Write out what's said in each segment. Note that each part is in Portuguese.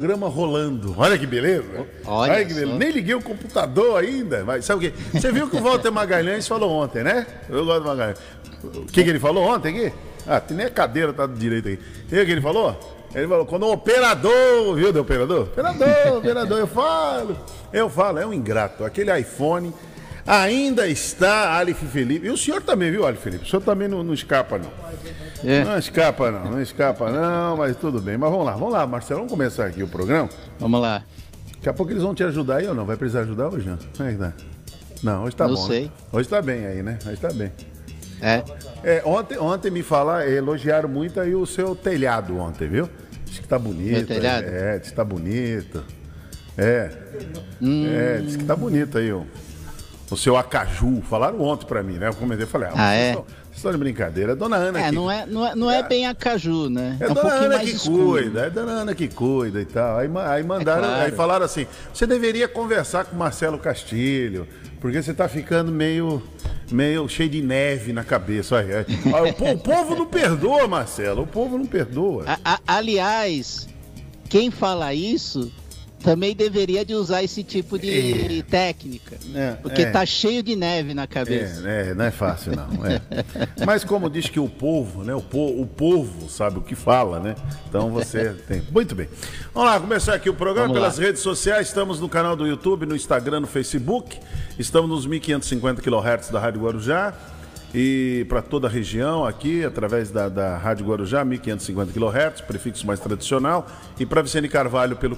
programa rolando. Olha que beleza. Olha, Olha que beleza. Nem liguei o computador ainda. Mas sabe o quê? Você viu que o Walter Magalhães falou ontem, né? Eu gosto do Magalhães. O que, que ele falou ontem aqui? Ah, tem nem a cadeira tá do direito aqui. Tem o que ele falou? Ele falou, quando o operador, viu, do operador? Operador, operador, eu falo. Eu falo, é um ingrato. Aquele iPhone ainda está Alif Felipe. E o senhor também, viu, Alif Felipe? O senhor também não, não escapa, não. É. Não escapa, não. Não escapa, não, mas tudo bem. Mas vamos lá, vamos lá, Marcelo. Vamos começar aqui o programa. Vamos lá. Daqui a pouco eles vão te ajudar aí ou não? Vai precisar ajudar hoje, não? Como é que tá? Não, hoje tá Não bom. sei. né? Hoje tá bem aí, né? Hoje tá bem. É. É, ontem, ontem me falaram, elogiaram muito aí o seu telhado ontem, viu? Diz que tá bonito. Meu telhado? É, diz que tá bonito. É. Hum. É, diz que tá bonito aí o, o seu acaju. Falaram ontem pra mim, né? Eu comentei, falei, ah, Ah, é? estão- vocês estão de brincadeira. Dona Ana É, aqui. não é, não é, não é bem a caju, né? É um Dona Ana mais que escuro. cuida, é Dona Ana que cuida e tal. Aí, aí mandaram, É claro. aí falaram assim: você deveria conversar com Marcelo Castilho, porque você tá ficando meio, meio cheio de neve na cabeça. Olha, é. o povo não perdoa, Marcelo, o povo não perdoa. A- a- aliás, quem fala isso também deveria de usar esse tipo de técnica. É, porque é. tá cheio de neve na cabeça. É, é, não é fácil não. é. Mas como diz que o povo, né? O, po- o povo sabe o que fala, né? Então você tem. Muito bem. Vamos lá, começar aqui o programa Vamos pelas lá. redes sociais. Estamos no canal do YouTube, no Instagram, no Facebook. Estamos nos 1550 kHz da Rádio Guarujá. E para toda a região aqui, através da, da Rádio Guarujá, 1550 kHz, prefixo mais tradicional. E para Vicente Carvalho pelo,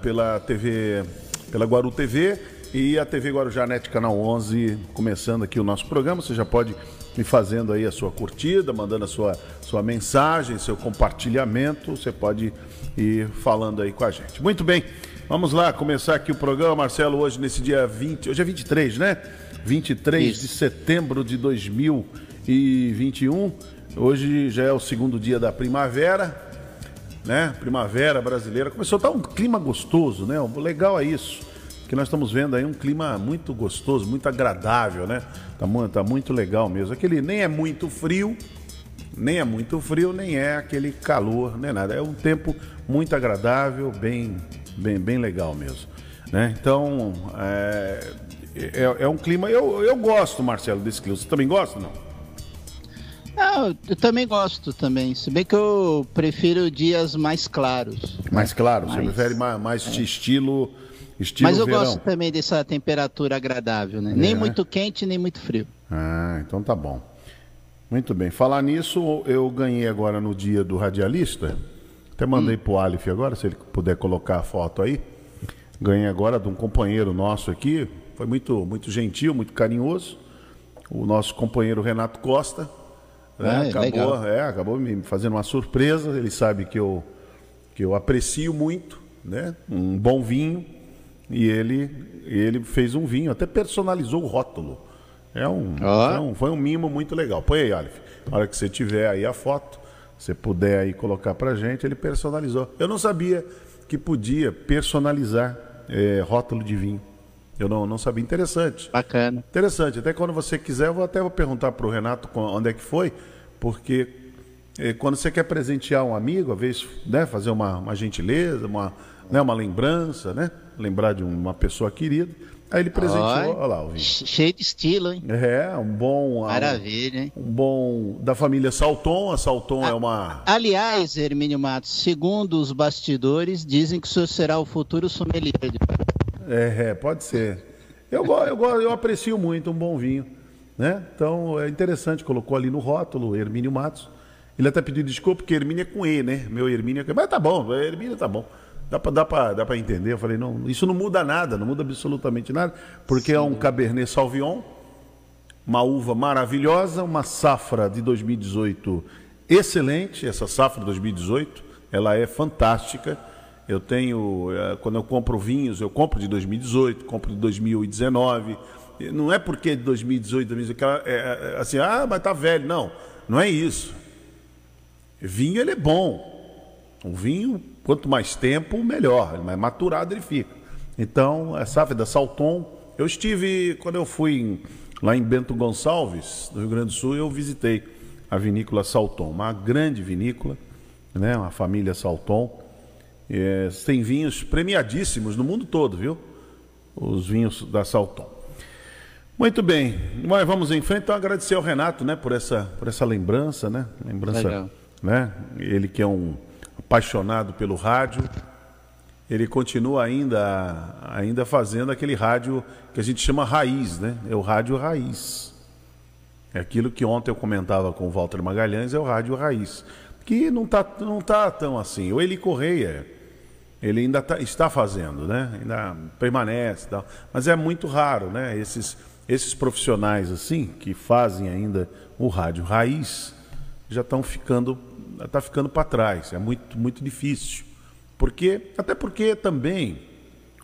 pela TV, pela Guaru TV e a TV Guarujá Net Canal 11, começando aqui o nosso programa. Você já pode ir fazendo aí a sua curtida, mandando a sua, sua mensagem, seu compartilhamento. Você pode ir falando aí com a gente. Muito bem, vamos lá começar aqui o programa, Marcelo, hoje nesse dia 20, hoje é 23, né? 23 de Isso. setembro de 2021. Hoje já é o segundo dia da primavera, né? Primavera brasileira. Começou a estar um clima gostoso, né? O legal é isso. Que nós estamos vendo aí um clima muito gostoso, muito agradável, né? Tá, mu- tá muito legal mesmo. Aquele nem é muito frio, nem é muito frio, nem é aquele calor, nem nada. É um tempo muito agradável, bem, bem, bem legal mesmo. Né? Então, é, é, é um clima. Eu, eu gosto, Marcelo, desse clima. Você também gosta, não? Ah, eu também gosto também. Se bem que eu prefiro dias mais claros. Mais claro, você Mais- prefere mais, mais estilo, estilo Mas eu verão. gosto também dessa temperatura agradável, né? Nem É. muito quente, nem muito frio. Ah, então tá bom. Muito bem. Falar nisso, eu ganhei agora no dia do radialista. Até mandei pro Alif agora, se ele puder colocar a foto aí. Ganhei agora de um companheiro nosso aqui. Foi muito, muito gentil, muito carinhoso. O nosso companheiro Renato Costa. né? Ah, é acabou, é, acabou me fazendo uma surpresa. Ele sabe que eu, que eu aprecio muito, né? Um bom vinho. E ele, ele fez um vinho, até personalizou o rótulo. É um, Ó. é um- foi um mimo muito legal. Põe aí, Alif. Na hora que você tiver aí a foto, você puder aí colocar pra gente, ele personalizou. Eu não sabia que podia personalizar eh, rótulo de vinho. Eu não, não sabia. Interessante. Bacana. Interessante. Até quando você quiser, eu vou até vou perguntar para o Renato onde é que foi, porque eh, quando você quer presentear um amigo, às vezes, né, fazer uma, uma gentileza, uma, né, uma lembrança, né? Lembrar de uma pessoa querida. Aí ele presenteou, Olha. olha lá o Cheio de estilo, hein? É, um bom. Maravilha, hein? Um bom. Da família Salton. A Salton é uma. Aliás, Hermínio Matos, segundo os bastidores, dizem que o senhor será o futuro sommelier. de- É, é, pode ser. Eu, eu, eu aprecio muito um bom vinho. Né? Então é interessante, colocou ali no rótulo Hermínio Matos. Ele até pediu desculpa, porque Hermínio é com E, né? Meu Hermínio é com E. Mas tá bom, Hermínio tá bom. Dá pra, dá, pra, dá pra entender. Eu falei, não, isso não muda nada, não muda absolutamente nada, porque é um Cabernet Sauvignon, uma uva maravilhosa, uma safra de 2018 excelente. Essa safra de 2018, ela é fantástica. Eu tenho, eh, quando eu compro vinhos, eu compro de 2018, compro de 2019. E Não é porque de 2018, 2018 que ela é, assim, ah, mas tá velho. Não, não é isso. Vinho ele é bom. O vinho, quanto mais tempo, melhor. Mais maturado ele fica. Então, a safra da Salton. Eu estive, quando eu fui lá em Bento Gonçalves, no Rio Grande do Sul, eu visitei a vinícola Salton, uma grande vinícola, né? uma família Salton. É, tem vinhos premiadíssimos no mundo todo, viu? Os vinhos da Salton. Muito bem, mas vamos em frente. Então, agradecer ao Renato, né, por essa, por essa lembrança, né? Lembrança, Legal. né? Ele que é um apaixonado pelo rádio, ele continua ainda, ainda fazendo aquele rádio que a gente chama raiz, né? É o rádio raiz. É aquilo que ontem eu comentava com o Walter Magalhães, é o rádio raiz. Que não está não tá tão assim. O Eli Correia, ele ainda tá- está fazendo, né? Ainda permanece tal. Mas é muito raro, né? Esses, esses profissionais assim, que fazem ainda o rádio raiz, já estão ficando, tá ficando para trás. É muito, muito difícil. Porque, até porque também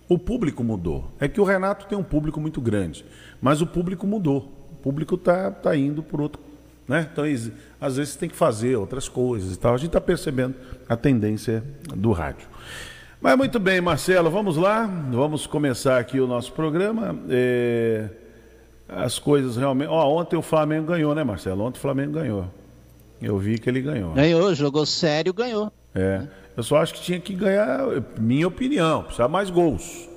o público mudou. É que o Renato tem um público muito grande, mas o público mudou. O público está tá indo por outro. Né? Então, às vezes, tem que fazer outras coisas e tal. A gente está percebendo a tendência do rádio. Mas muito bem, Marcelo, vamos lá. Vamos começar aqui o nosso programa. É, As coisas realmente. Ó, ontem o Flamengo ganhou, né, Marcelo? Ontem o Flamengo ganhou. Eu vi que ele ganhou. Ganhou, jogou sério, ganhou. É. Eu só acho que tinha que ganhar, minha opinião, precisava mais gols.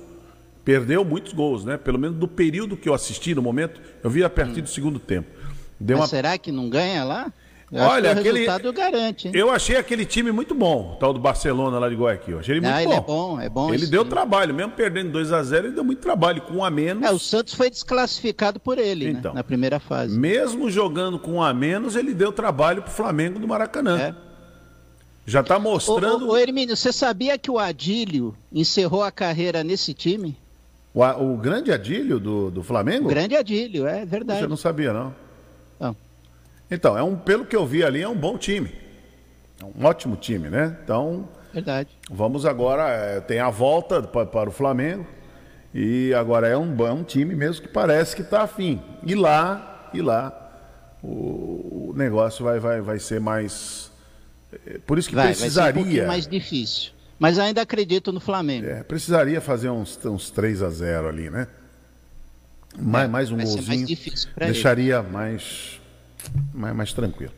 Perdeu muitos gols, né? Pelo menos do período que eu assisti no momento, eu vi a partir do segundo tempo. Deu Mas uma... será que não ganha lá? Eu Olha, aquele- resultado garante. hein? Eu achei aquele time muito bom, o tal do Barcelona lá de Guayaquil. Eu achei ele muito Ah, bom. ele é bom, é bom. Ele esse deu time. trabalho, mesmo perdendo 2 a 0 ele deu muito trabalho, com um a menos. É, o Santos foi desclassificado por ele, Então. né, na primeira fase. Mesmo jogando com um a menos, ele deu trabalho pro Flamengo do Maracanã. É. Já tá Ô, mostrando. ô, ô, Hermínio, você sabia que o Adílio encerrou a carreira nesse time? O, o grande Adílio do, do Flamengo? O grande Adílio, é verdade. Você não sabia. Não. Então, é um, pelo que eu vi ali, é um bom time. É um ótimo time, né? Então, Verdade. vamos agora. é, tem a volta pa- para, o Flamengo. E agora é um, é um time mesmo que parece que está afim. E lá, e lá, o, o negócio vai, vai, vai ser mais. é, Por isso que Vai, vai ser um precisaria. mais difícil. Mas ainda acredito no Flamengo. é, precisaria fazer uns, uns 3 a 0 ali, né? Mais, mais um ser mais golzinho. difícil pra ele. deixaria mais, mais, mais tranquilo.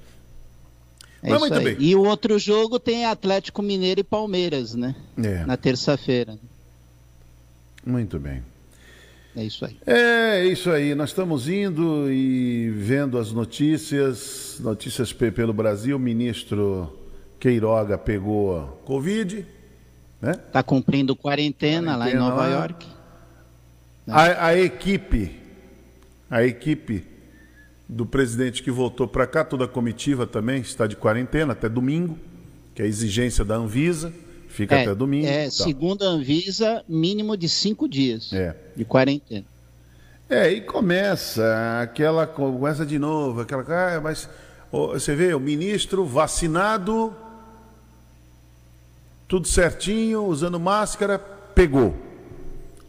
É Mas muito aí. bem. E o outro jogo tem Atlético Mineiro e Palmeiras, né? É, Na terça-feira. muito bem. É isso aí. É isso aí, nós estamos indo e vendo as notícias, notícias pe- pelo Brasil. O ministro Queiroga pegou Covid, né? Tá cumprindo quarentena, lá em Quarentena Nova lá. York. A, a equipe, a equipe do presidente que voltou para cá, toda a comitiva também está de quarentena até domingo, que é a exigência da Anvisa, fica É, até domingo. é, Tá. segundo a Anvisa, mínimo de cinco dias É. de quarentena. É, e começa aquela começa de novo, aquela ah, mas você vê o ministro vacinado, tudo certinho, usando máscara, pegou.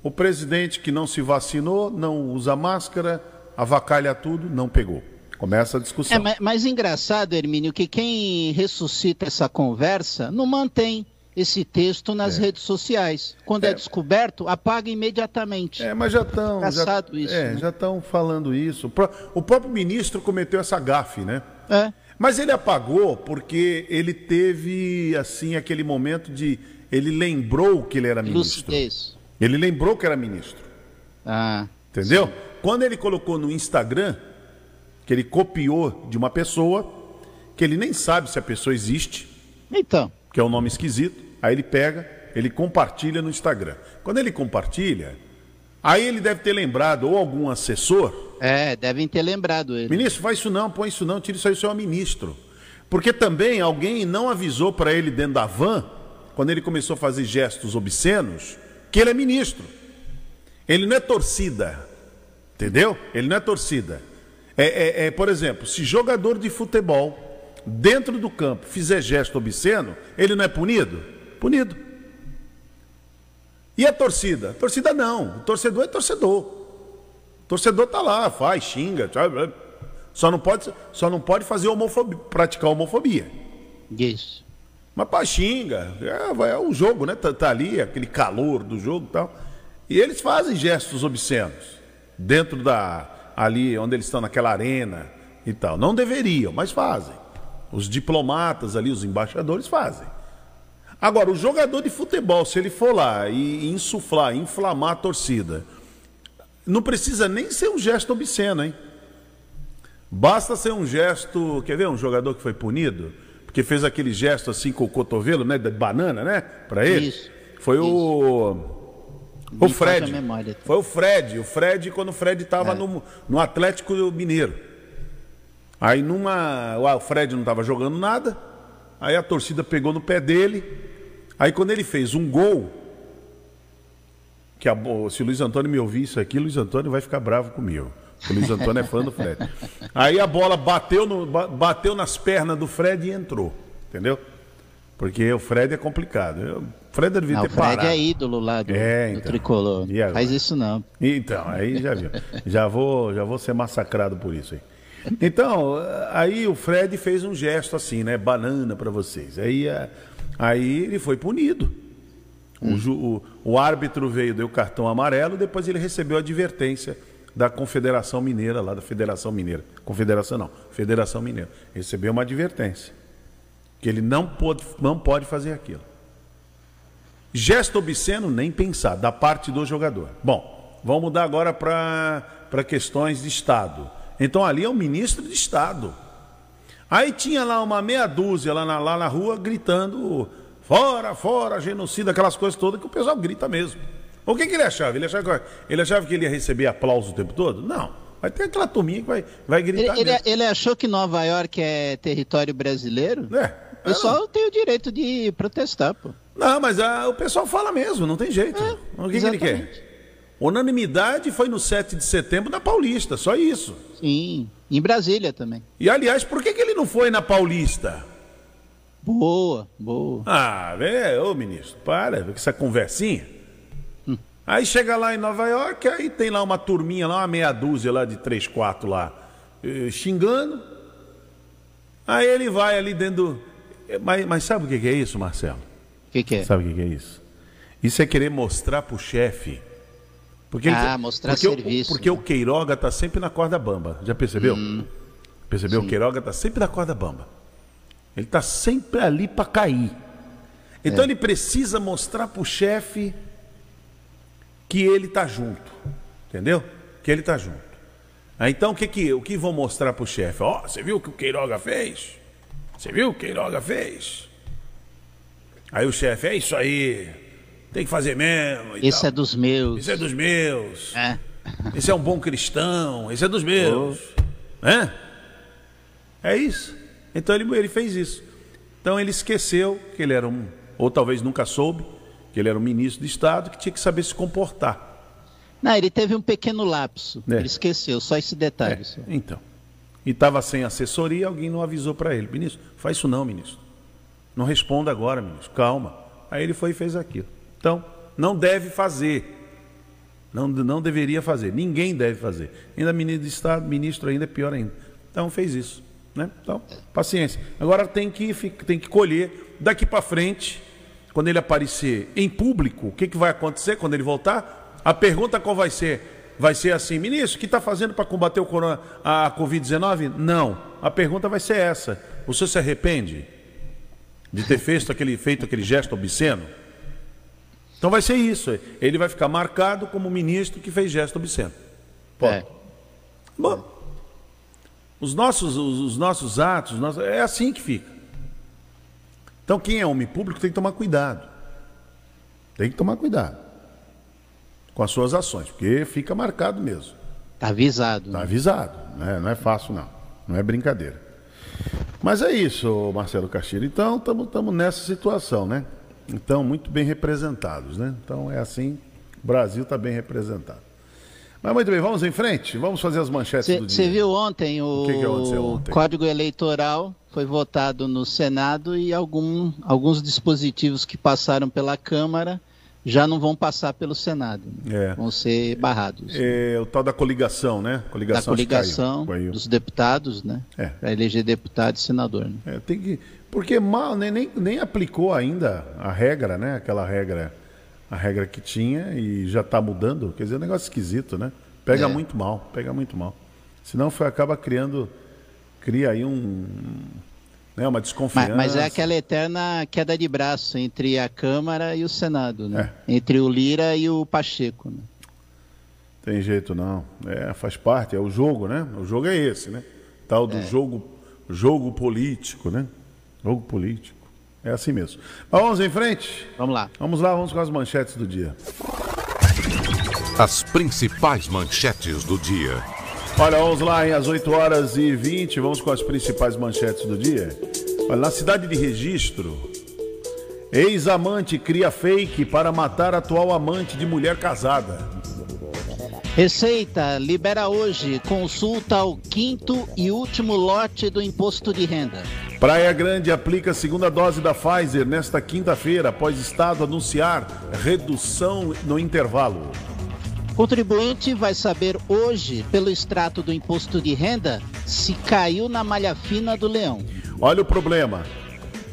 O presidente que não se vacinou, não usa máscara, avacalha tudo, não pegou. Começa a discussão. É, mas, mas engraçado, Hermínio, que quem ressuscita essa conversa não mantém esse texto nas redes sociais. Quando é, É. descoberto, apaga imediatamente. É, mas já estão. Já, Engraçado isso, é, né? já estão falando isso. O pró- O próprio ministro cometeu essa gafe, né? É. Mas ele apagou porque ele teve, assim, aquele momento de. Ele lembrou que ele era ministro. Lucidez. Ele lembrou que era ministro. Ah, Entendeu? Quando ele colocou no Instagram, que ele copiou de uma pessoa, que ele nem sabe se a pessoa existe, então. que é um nome esquisito, aí ele pega, ele compartilha no Instagram. Quando ele compartilha, aí ele deve ter lembrado ou algum assessor É, devem ter lembrado ele. Ministro, faz isso não, põe isso não, tira isso aí, o senhor é ministro. Porque também alguém não avisou para ele dentro da van, quando ele começou a fazer gestos obscenos, que ele é ministro. Ele não é torcida. Entendeu? Ele não é torcida. É, é- é, por exemplo, se jogador de futebol dentro do campo fizer gesto obsceno, ele não é punido? Punido. E a torcida? A torcida não. O torcedor é torcedor. O torcedor tá lá, faz, xinga? Só não pode, só não pode fazer homofobia, praticar homofobia. Isso. Mas pá, xinga, é, é o jogo, né? Tá, tá ali, aquele calor do jogo e tal. E eles fazem gestos obscenos dentro da. ali onde eles estão naquela arena e tal. Não deveriam, mas fazem. Os diplomatas ali, os embaixadores fazem. Agora, o jogador de futebol, se ele for lá e insuflar, inflamar a torcida, não precisa nem ser um gesto obsceno, hein? Basta ser um gesto. Quer ver um jogador que foi punido? Porque fez aquele gesto assim com o cotovelo, né? De banana, né? Para ele. Isso. Foi Isso. o. O Fred. Foi o Fred. O Fred, quando o Fred estava é. no, no Atlético Mineiro. Aí numa. O Fred não estava jogando nada. Aí a torcida pegou no pé dele. Aí quando ele fez um gol, que a, se o Luiz Antônio me ouvir isso aqui, o Luiz Antônio vai ficar bravo comigo. O Luiz Antônio é fã do Fred. Aí a bola bateu, no, bateu nas pernas do Fred e entrou. Entendeu? Porque o Fred é complicado. o Fred devia não, ter parado. O Fred é ídolo lá do, é, então. do tricolor. Faz isso não. Então, aí já viu. já, vou, já vou ser massacrado por isso aí. Então, aí o Fred fez um gesto assim, né? Banana para vocês. Aí, aí ele foi punido. Hum. O, o, o, árbitro veio, deu cartão amarelo, depois ele recebeu a advertência da Confederação Mineira, lá da Federação Mineira. Confederação não, Federação Mineira. Recebeu uma advertência. Que ele não pode, não pode fazer aquilo. Gesto obsceno, nem pensar, da parte do jogador. Bom, vamos mudar agora para questões de Estado. Então ali é o ministro de Estado. Aí tinha lá uma meia dúzia lá na, lá na rua gritando fora, fora, genocida, aquelas coisas todas que o pessoal grita mesmo. O que, que ele achava? Ele achava, que, ele achava que ele ia receber aplauso o tempo todo? Não. Vai ter aquela turminha que vai, vai gritar. Ele, ele, ele, achou que Nova York é território brasileiro? É. O pessoal tem o direito de protestar, pô. Não, mas a, o pessoal fala mesmo, não tem jeito. É, o que, que ele quer? Unanimidade foi no 7 de setembro na Paulista, só isso. Sim, em Brasília também. E aliás, por que, que ele não foi na Paulista? Boa, boa. Ah, velho, ô ministro, para com essa conversinha. Hum. Aí chega lá em Nova York, aí tem lá uma turminha, lá uma meia dúzia lá de três, quatro lá, eh, xingando. Aí ele vai ali dentro. Do... Mas, mas sabe o que, que é isso, Marcelo? Que, que é? Sabe o que, que é isso? Isso é querer mostrar pro chefe porque ah, ele, mostrar porque serviço. O, porque né? o Queiroga está sempre na corda bamba. Já percebeu? Hum, percebeu? Sim. O Queiroga está sempre na corda bamba. Ele está sempre ali para cair. Então é. ele precisa mostrar para o chefe que ele está junto. Entendeu? Que ele está junto. Aí, então o que, que, o que vão mostrar para o chefe? Ó, oh, você viu o que o Queiroga fez? Você viu o que o Queiroga fez? Aí o chefe, é isso aí. Tem que fazer mesmo. Esse tal. é dos meus. Esse é dos meus. É. Esse é um bom cristão. Esse é dos meus. Oh. É? É isso. Então ele, ele fez isso. Então ele esqueceu que ele era um, ou talvez nunca soube, que ele era um ministro de Estado que tinha que saber se comportar. Não, ele teve um pequeno lapso. É. Ele esqueceu, só esse detalhe. É. Então. E estava sem assessoria, alguém não avisou para ele. Ministro, faz isso não, ministro. Não responda agora, ministro. Calma. Aí ele foi e fez aquilo. Então, não deve fazer. Não, não deveria fazer. Ninguém deve fazer. Ainda ministro de Estado, ministro ainda é pior ainda. Então fez isso. Né? Então, paciência. Agora tem que, tem que colher daqui para frente, quando ele aparecer em público, o que, que vai acontecer quando ele voltar? A pergunta qual vai ser? Vai ser assim, ministro, o que está fazendo para combater o corona, a Covid-19? Não. A pergunta vai ser essa. O senhor se arrepende de ter feito aquele, feito aquele gesto obsceno? Então vai ser isso. Ele vai ficar marcado como ministro que fez gesto obsceno. Pode. É. Bom, os nossos, os, os nossos atos, nossos, é assim que fica. Então quem é homem público tem que tomar cuidado. Tem que tomar cuidado com as suas ações, porque fica marcado mesmo. Está avisado. Está né? avisado. Né? Não é fácil, não. Não é brincadeira. Mas é isso, Marcelo Castilho. Então, estamos nessa situação, né? Então, muito bem representados, né? Então é assim, o Brasil está bem representado. Mas muito bem, vamos em frente, vamos fazer as manchetes cê, do dia. Você viu ontem o, o que que ontem? Código Eleitoral foi votado no Senado e algum, alguns dispositivos que passaram pela Câmara já não vão passar pelo Senado. Né? É. Vão ser barrados. É, o tal da coligação, né? Coligação da coligação dos deputados, né? É. Para eleger deputado e senador. Né? É, tem que porque mal nem, nem, nem aplicou ainda a regra, né? Aquela regra, a regra que tinha e já está mudando. Quer dizer, é um negócio esquisito, né? Pega é. muito mal, pega muito mal. Senão foi, acaba criando, cria aí um, né? Uma desconfiança. Mas, mas, é aquela eterna queda de braço entre a Câmara e o Senado, né? É. Entre o Lira e o Pacheco, né? Tem jeito não. É, faz parte, é o jogo, né? O jogo é esse, né? Tal do é. jogo, jogo político, né? Jogo político. É assim mesmo. Mas vamos em frente? Vamos lá. Vamos lá, vamos com as manchetes do dia. As principais manchetes do dia. Olha, vamos lá, hein? Às 8 horas e 20, vamos com as principais manchetes do dia. Olha, na cidade de Registro, ex-amante cria fake para matar atual amante de mulher casada. Receita libera hoje consulta ao quinto e último lote do imposto de renda. Praia Grande aplica a segunda dose da Pfizer nesta quinta-feira, após Estado anunciar redução no intervalo. Contribuinte vai saber hoje, pelo extrato do imposto de renda, se caiu na malha fina do leão. Olha o problema.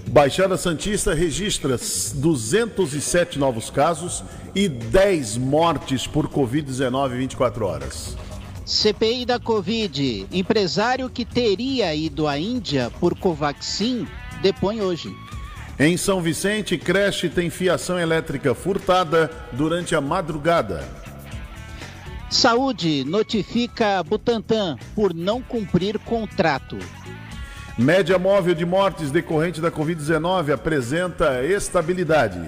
Baixada Santista registra 207 novos casos e 10 mortes por Covid-19 em 24 horas. CPI da Covid. Empresário que teria ido à Índia por Covaxin depõe hoje. Em São Vicente, creche tem fiação elétrica furtada durante a madrugada. Saúde notifica Butantan por não cumprir contrato. Média móvel de mortes decorrente da Covid-19 apresenta estabilidade.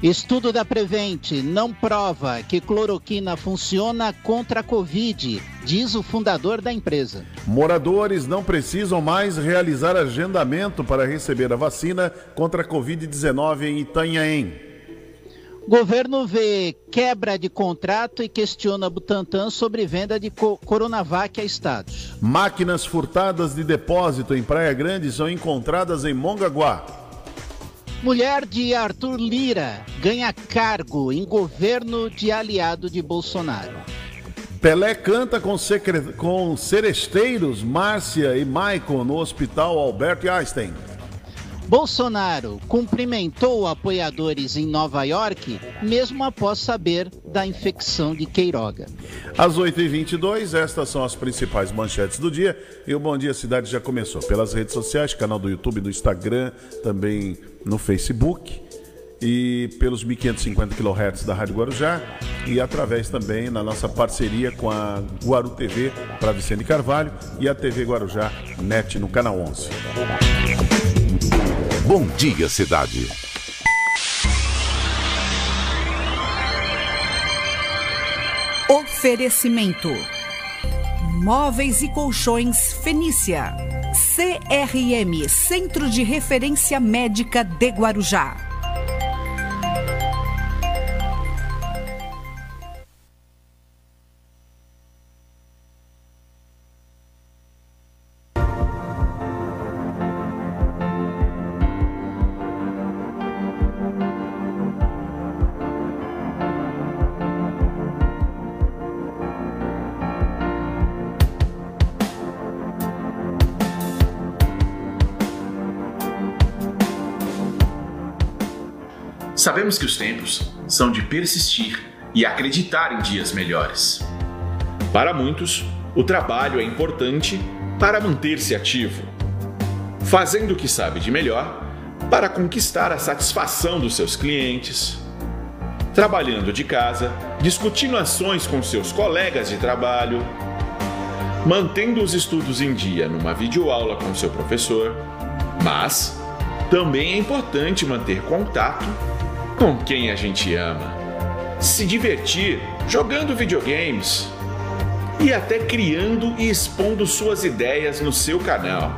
Estudo da Prevent não prova que cloroquina funciona contra a Covid, diz o fundador da empresa. Moradores não precisam mais realizar agendamento para receber a vacina contra a Covid-19 em Itanhaém. Governo vê quebra de contrato e questiona Butantan sobre venda de Coronavac a estados. Máquinas furtadas de depósito em Praia Grande são encontradas em Mongaguá. Mulher de Arthur Lira ganha cargo em governo de aliado de Bolsonaro. Pelé canta com, secre... com seresteiros Márcia e Maicon no Hospital Albert Einstein. Bolsonaro cumprimentou apoiadores em Nova York, mesmo após saber da infecção de Queiroga. Às 8h22, estas são as principais manchetes do dia. E o Bom Dia Cidade já começou pelas redes sociais, canal do YouTube, no Instagram, também no Facebook e pelos 1550 kHz da Rádio Guarujá e através também na nossa parceria com a Guaru TV para Vicente Carvalho e a TV Guarujá NET no canal 11. Bom dia, cidade. Oferecimento: Móveis e Colchões Fenícia. CRM Centro de Referência Médica de Guarujá. Sabemos que os tempos são de persistir e acreditar em dias melhores. Para muitos, o trabalho é importante para manter-se ativo, fazendo o que sabe de melhor para conquistar a satisfação dos seus clientes, trabalhando de casa, discutindo ações com seus colegas de trabalho, mantendo os estudos em dia numa videoaula com seu professor, mas também é importante manter contato com quem a gente ama, se divertir jogando videogames e até criando e expondo suas ideias no seu canal,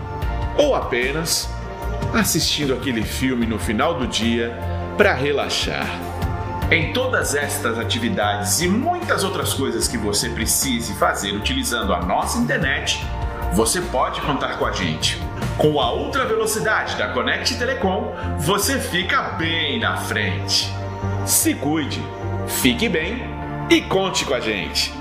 ou apenas assistindo aquele filme no final do dia para relaxar. Em todas estas atividades e muitas outras coisas que você precise fazer utilizando a nossa internet, você pode contar com a gente. Com a ultra velocidade da Connect Telecom, você fica bem na frente. Se cuide, fique bem e conte com a gente.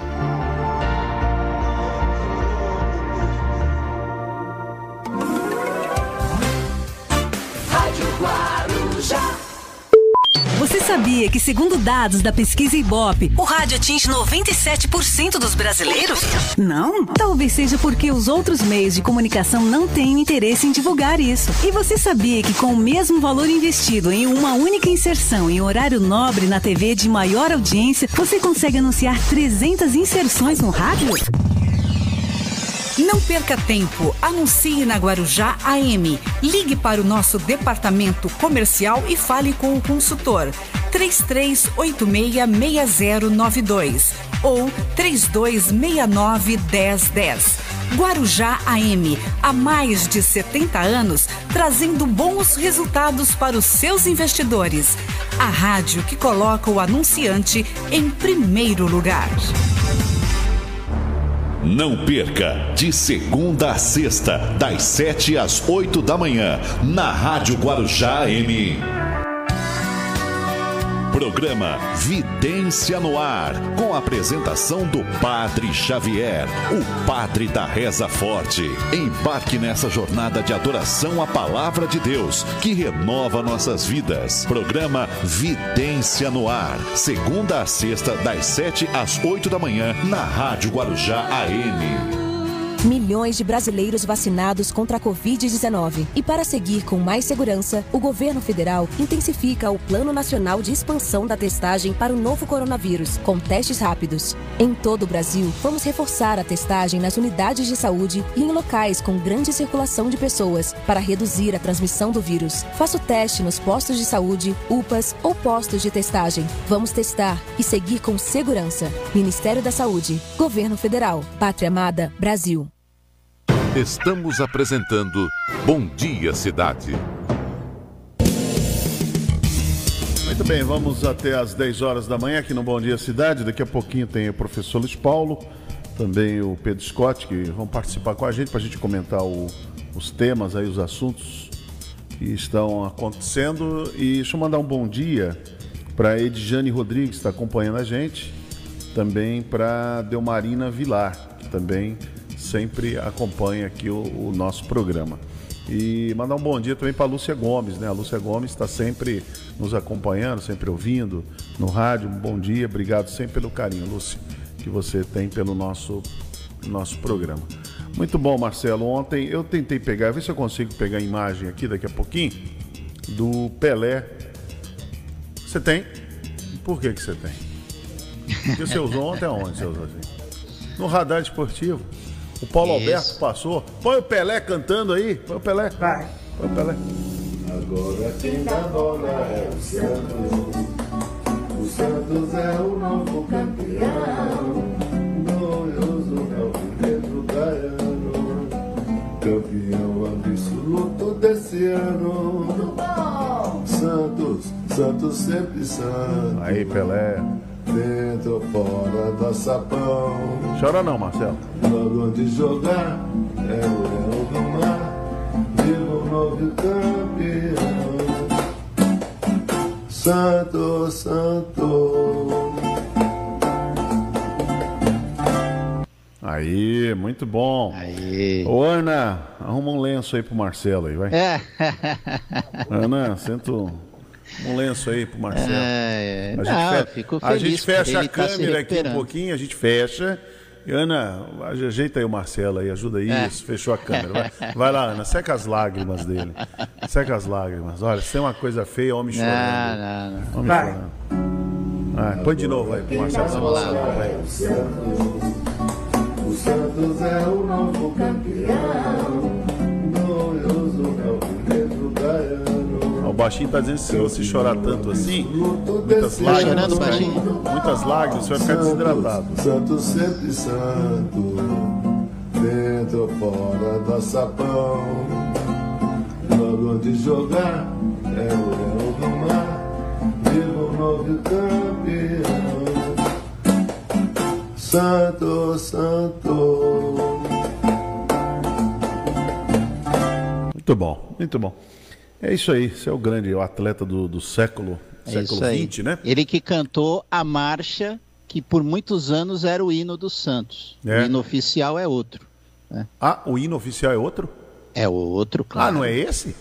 Sabia que, segundo dados da pesquisa Ibope, o rádio atinge 97% dos brasileiros? Não? Talvez seja porque os outros meios de comunicação não têm interesse em divulgar isso. E você sabia que, com o mesmo valor investido em uma única inserção em horário nobre na TV de maior audiência, você consegue anunciar 300 inserções no rádio? Não perca tempo. Anuncie na Guarujá AM. Ligue para o nosso departamento comercial e fale com o consultor. 33866092 ou 32691010. Guarujá AM, há mais de 70 anos, trazendo bons resultados para os seus investidores. A rádio que coloca o anunciante em primeiro lugar. Não perca, de segunda a sexta, das sete às oito da manhã, na Rádio Guarujá M. Programa Vidência no Ar, com a apresentação do Padre Xavier, o Padre da Reza Forte. Embarque nessa jornada de adoração à Palavra de Deus, que renova nossas vidas. Programa Vidência no Ar, segunda a sexta, das sete às oito da manhã, na Rádio Guarujá AM. Milhões de brasileiros vacinados contra a Covid-19. E para seguir com mais segurança, o governo federal intensifica o Plano Nacional de Expansão da Testagem para o novo coronavírus, com testes rápidos. Em todo o Brasil, vamos reforçar a testagem nas unidades de saúde e em locais com grande circulação de pessoas, para reduzir a transmissão do vírus. Faça o teste nos postos de saúde, UPAs ou postos de testagem. Vamos testar e seguir com segurança. Ministério da Saúde, Governo Federal, Pátria Amada, Brasil. Estamos apresentando Bom Dia Cidade. Muito bem, vamos até às 10 horas da manhã aqui no Bom Dia Cidade. Daqui a pouquinho tem o professor Luiz Paulo, também o Pedro Scott, que vão participar com a gente para a gente comentar o, os temas aí, os assuntos que estão acontecendo. E deixa eu mandar um bom dia para Edjane Rodrigues, que está acompanhando a gente, também para Delmarina Vilar, que também sempre acompanha aqui o, o nosso programa. E mandar um bom dia também para a Lúcia Gomes, né? A Lúcia Gomes está sempre nos acompanhando, sempre ouvindo no rádio. Um bom dia, obrigado sempre pelo carinho, Lúcia, que você tem pelo nosso, nosso programa. Muito bom, Marcelo. Ontem eu tentei pegar, ver se eu consigo pegar a imagem aqui daqui a pouquinho do Pelé. Você tem? Por que, que você tem? Porque você usou ontem aonde você usou? No radar esportivo. O Paulo Isso. Alberto passou. Põe o Pelé cantando aí. Põe o Pelé. Vai. Põe o Pelé. Agora quem dá bola é o Santos. O Santos é o novo campeão. Glorioso é o Pedro Baiano. Campeão absoluto desse ano. Santos, Santos sempre Santos. Aí, Pelé dentro ou fora do sapão. Chora não, Marcelo. Logo de jogar é o leão do mar, vivo novo campeão. Santo, santo. Aí, muito bom. Aí. Ô, Ana, arruma um lenço aí pro Marcelo aí, vai. É. Ana, sento um lenço aí pro Marcelo. É, a, gente não, fico feliz, a gente fecha a tá câmera aqui um pouquinho, a gente fecha. Ana, ajeita aí o Marcelo aí, ajuda é. isso, é. fechou a câmera. Vai, vai, lá, Ana, seca as lágrimas dele. Seca as lágrimas. Olha, se tem uma coisa feia, homem chorando. Não, não, não. Homem vai. chorando. Ah, põe de novo aí pro Marcelo. Vamos lá, vai. O Santos é o novo campeão. Glorioso é o primeiro Baiano baixinho tá dizendo que se você chorar tanto assim, muitas lágrimas, chorando, baixinho. muitas lágrimas, você vai ficar desidratado. Santo sempre santo, dentro fora do sapão. Logo onde jogar é o leão do mar, vivo novo campeão. Santo, santo. Muito bom, muito bom. É isso aí, você é o grande o atleta do, do século, é século XX, né? Ele que cantou a marcha que por muitos anos era o hino do Santos. É. O hino oficial é outro. Né? Ah, o hino oficial é outro? É o outro, claro. Ah, não é esse?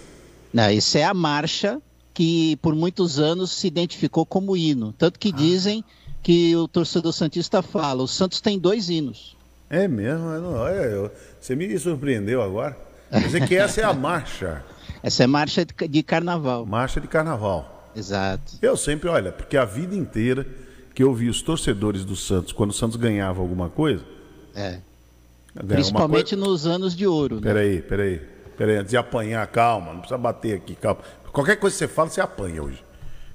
Não, esse é a marcha que por muitos anos se identificou como hino. Tanto que ah. dizem que o torcedor Santista fala, o Santos tem dois hinos. É mesmo? Olha, você me surpreendeu agora. Quer dizer que essa é a marcha. Essa é marcha de carnaval. Marcha de carnaval. Exato. Eu sempre, olha, porque a vida inteira que eu vi os torcedores do Santos, quando o Santos ganhava alguma coisa. É. Principalmente coisa... nos anos de ouro. Né? Peraí, peraí. Peraí, antes de apanhar, calma, não precisa bater aqui, calma. Qualquer coisa que você fala, você apanha hoje.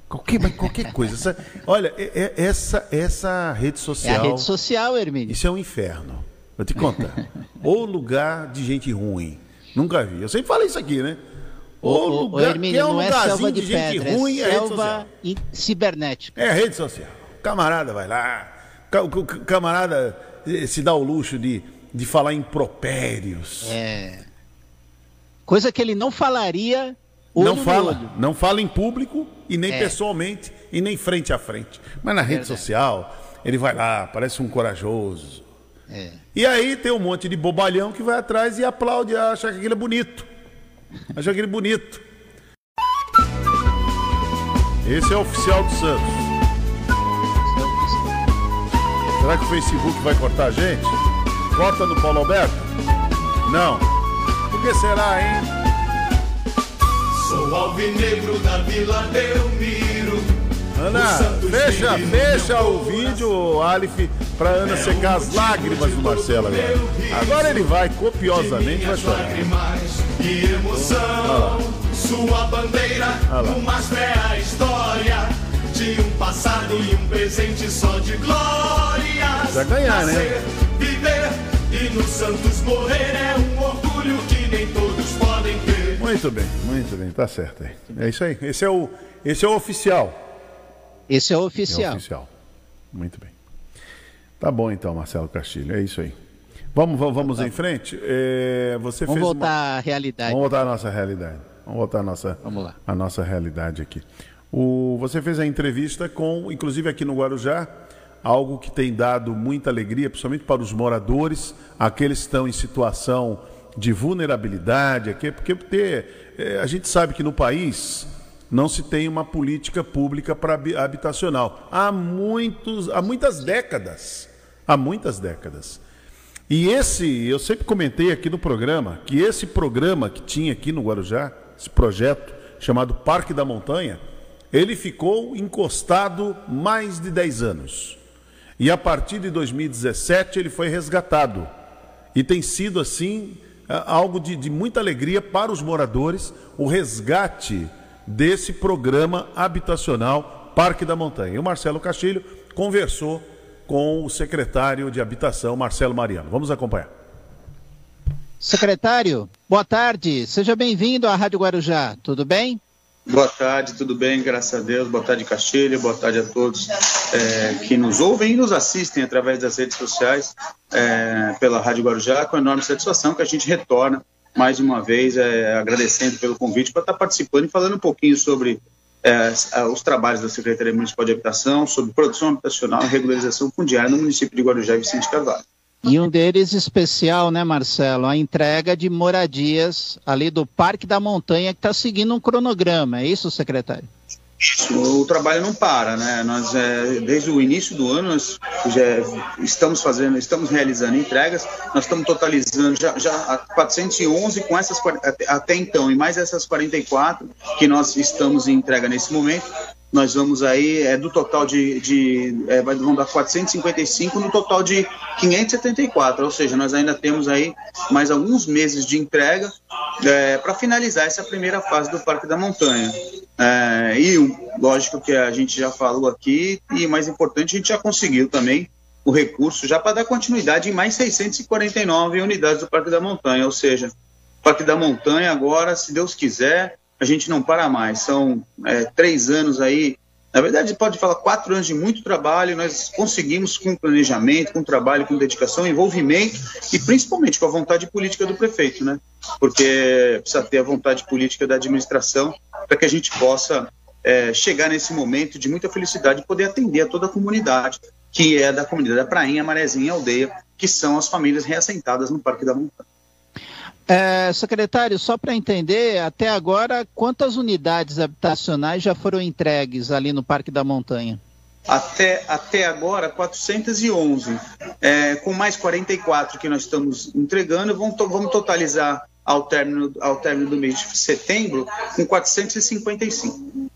Qualquer, qualquer coisa. Essa, olha, é, é, essa, essa rede social. É a rede social, Hermínio. Isso é um inferno. Vou te contar. Ou lugar de gente ruim. Nunca vi. Eu sempre falei isso aqui, né? Ou lugar Hermínio, é um não é selva de, de pedra, é ruim, é selva é cibernética. É a rede social. Camarada vai lá. O camarada eh, se dá o luxo de, de falar impropérios. É. Coisa que ele não falaria não fala, não fala em público e nem é. pessoalmente e nem frente a frente. Mas na rede social, ele vai lá, parece um corajoso. É. E aí tem um monte de bobalhão que vai atrás e aplaude, acha que aquilo é bonito. Acha aquilo bonito. Esse é o oficial do Santos. Será que o Facebook vai cortar a gente? Corta no Paulo Alberto? Não. Por que será, hein? Sou alvinegro da Vila Belmiro. Ana, fecha, fecha o vídeo, Alif, pra Ana é secar as lágrimas do Marcelo agora. Agora ele vai copiosamente vai chorar. E emoção, sua bandeira, uma a história de um passado e um presente só de glória. Vai ganhar, né? Nascer, né? Viver e no Santos morrer é um orgulho que nem todos podem ter. Muito bem, muito bem, tá certo aí. É isso aí. Esse é o, esse é o oficial. Esse é o oficial. É o oficial. Muito bem. Tá bom então, Marcelo Castilho, é isso aí. Vamos, vamos, vamos tá. em frente? É, você vamos voltar uma... à realidade. Vamos voltar à nossa realidade. Vamos voltar à nossa, vamos lá. À nossa realidade aqui. O, você fez a entrevista com, inclusive aqui no Guarujá, algo que tem dado muita alegria, principalmente para os moradores, aqueles que estão em situação de vulnerabilidade aqui, porque ter, é, a gente sabe que no país não se tem uma política pública para habitacional. Há, muitos, há muitas décadas. Há muitas décadas. E esse, eu sempre comentei aqui no programa, que esse programa que tinha aqui no Guarujá, esse projeto chamado Parque da Montanha, ele ficou encostado mais de 10 anos. E a partir de 2017 ele foi resgatado. E tem sido assim algo de, de muita alegria para os moradores, o resgate desse programa habitacional Parque da Montanha. E o Marcelo Castilho conversou com o secretário de Habitação, Marcelo Mariano. Vamos acompanhar. Secretário, boa tarde. Seja bem-vindo à Rádio Guarujá. Tudo bem? Boa tarde, tudo bem? Graças a Deus. Boa tarde, Castilho. Boa tarde a todos é, que nos ouvem e nos assistem através das redes sociais é, pela Rádio Guarujá, com enorme satisfação que a gente retorna mais uma vez, é, agradecendo pelo convite para estar participando e falando um pouquinho sobre é, os trabalhos da Secretaria Municipal de Habitação, sobre produção habitacional e regularização fundiária no município de Guarujá e Vicente Carvalho. E um deles especial, né, Marcelo? A entrega de moradias ali do Parque da Montanha, que está seguindo um cronograma. É isso, secretário? O trabalho não para, né? Nós, é, desde o início do ano, nós já estamos fazendo, estamos realizando entregas. Nós estamos totalizando já, já 411 com essas até então e mais essas 44 que nós estamos em entrega nesse momento nós vamos aí, é do total de, de é, vão dar 455 no total de 574, ou seja, nós ainda temos aí mais alguns meses de entrega é, para finalizar essa primeira fase do Parque da Montanha. É, e lógico que a gente já falou aqui, e mais importante, a gente já conseguiu também o recurso já para dar continuidade em mais 649 unidades do Parque da Montanha, ou seja, o Parque da Montanha agora, se Deus quiser, a gente não para mais. São é, três anos aí, na verdade, pode falar quatro anos de muito trabalho. Nós conseguimos com planejamento, com trabalho, com dedicação, envolvimento e principalmente com a vontade política do prefeito, né? Porque precisa ter a vontade política da administração para que a gente possa é, chegar nesse momento de muita felicidade e poder atender a toda a comunidade, que é da comunidade da Prainha, Marezinha e Aldeia, que são as famílias reassentadas no Parque da Montanha. É, secretário, só para entender, até agora, quantas unidades habitacionais já foram entregues ali no Parque da Montanha? Até, até agora, 411. É, com mais 44 que nós estamos entregando, vamos, vamos totalizar ao término, ao término do mês de setembro com 455.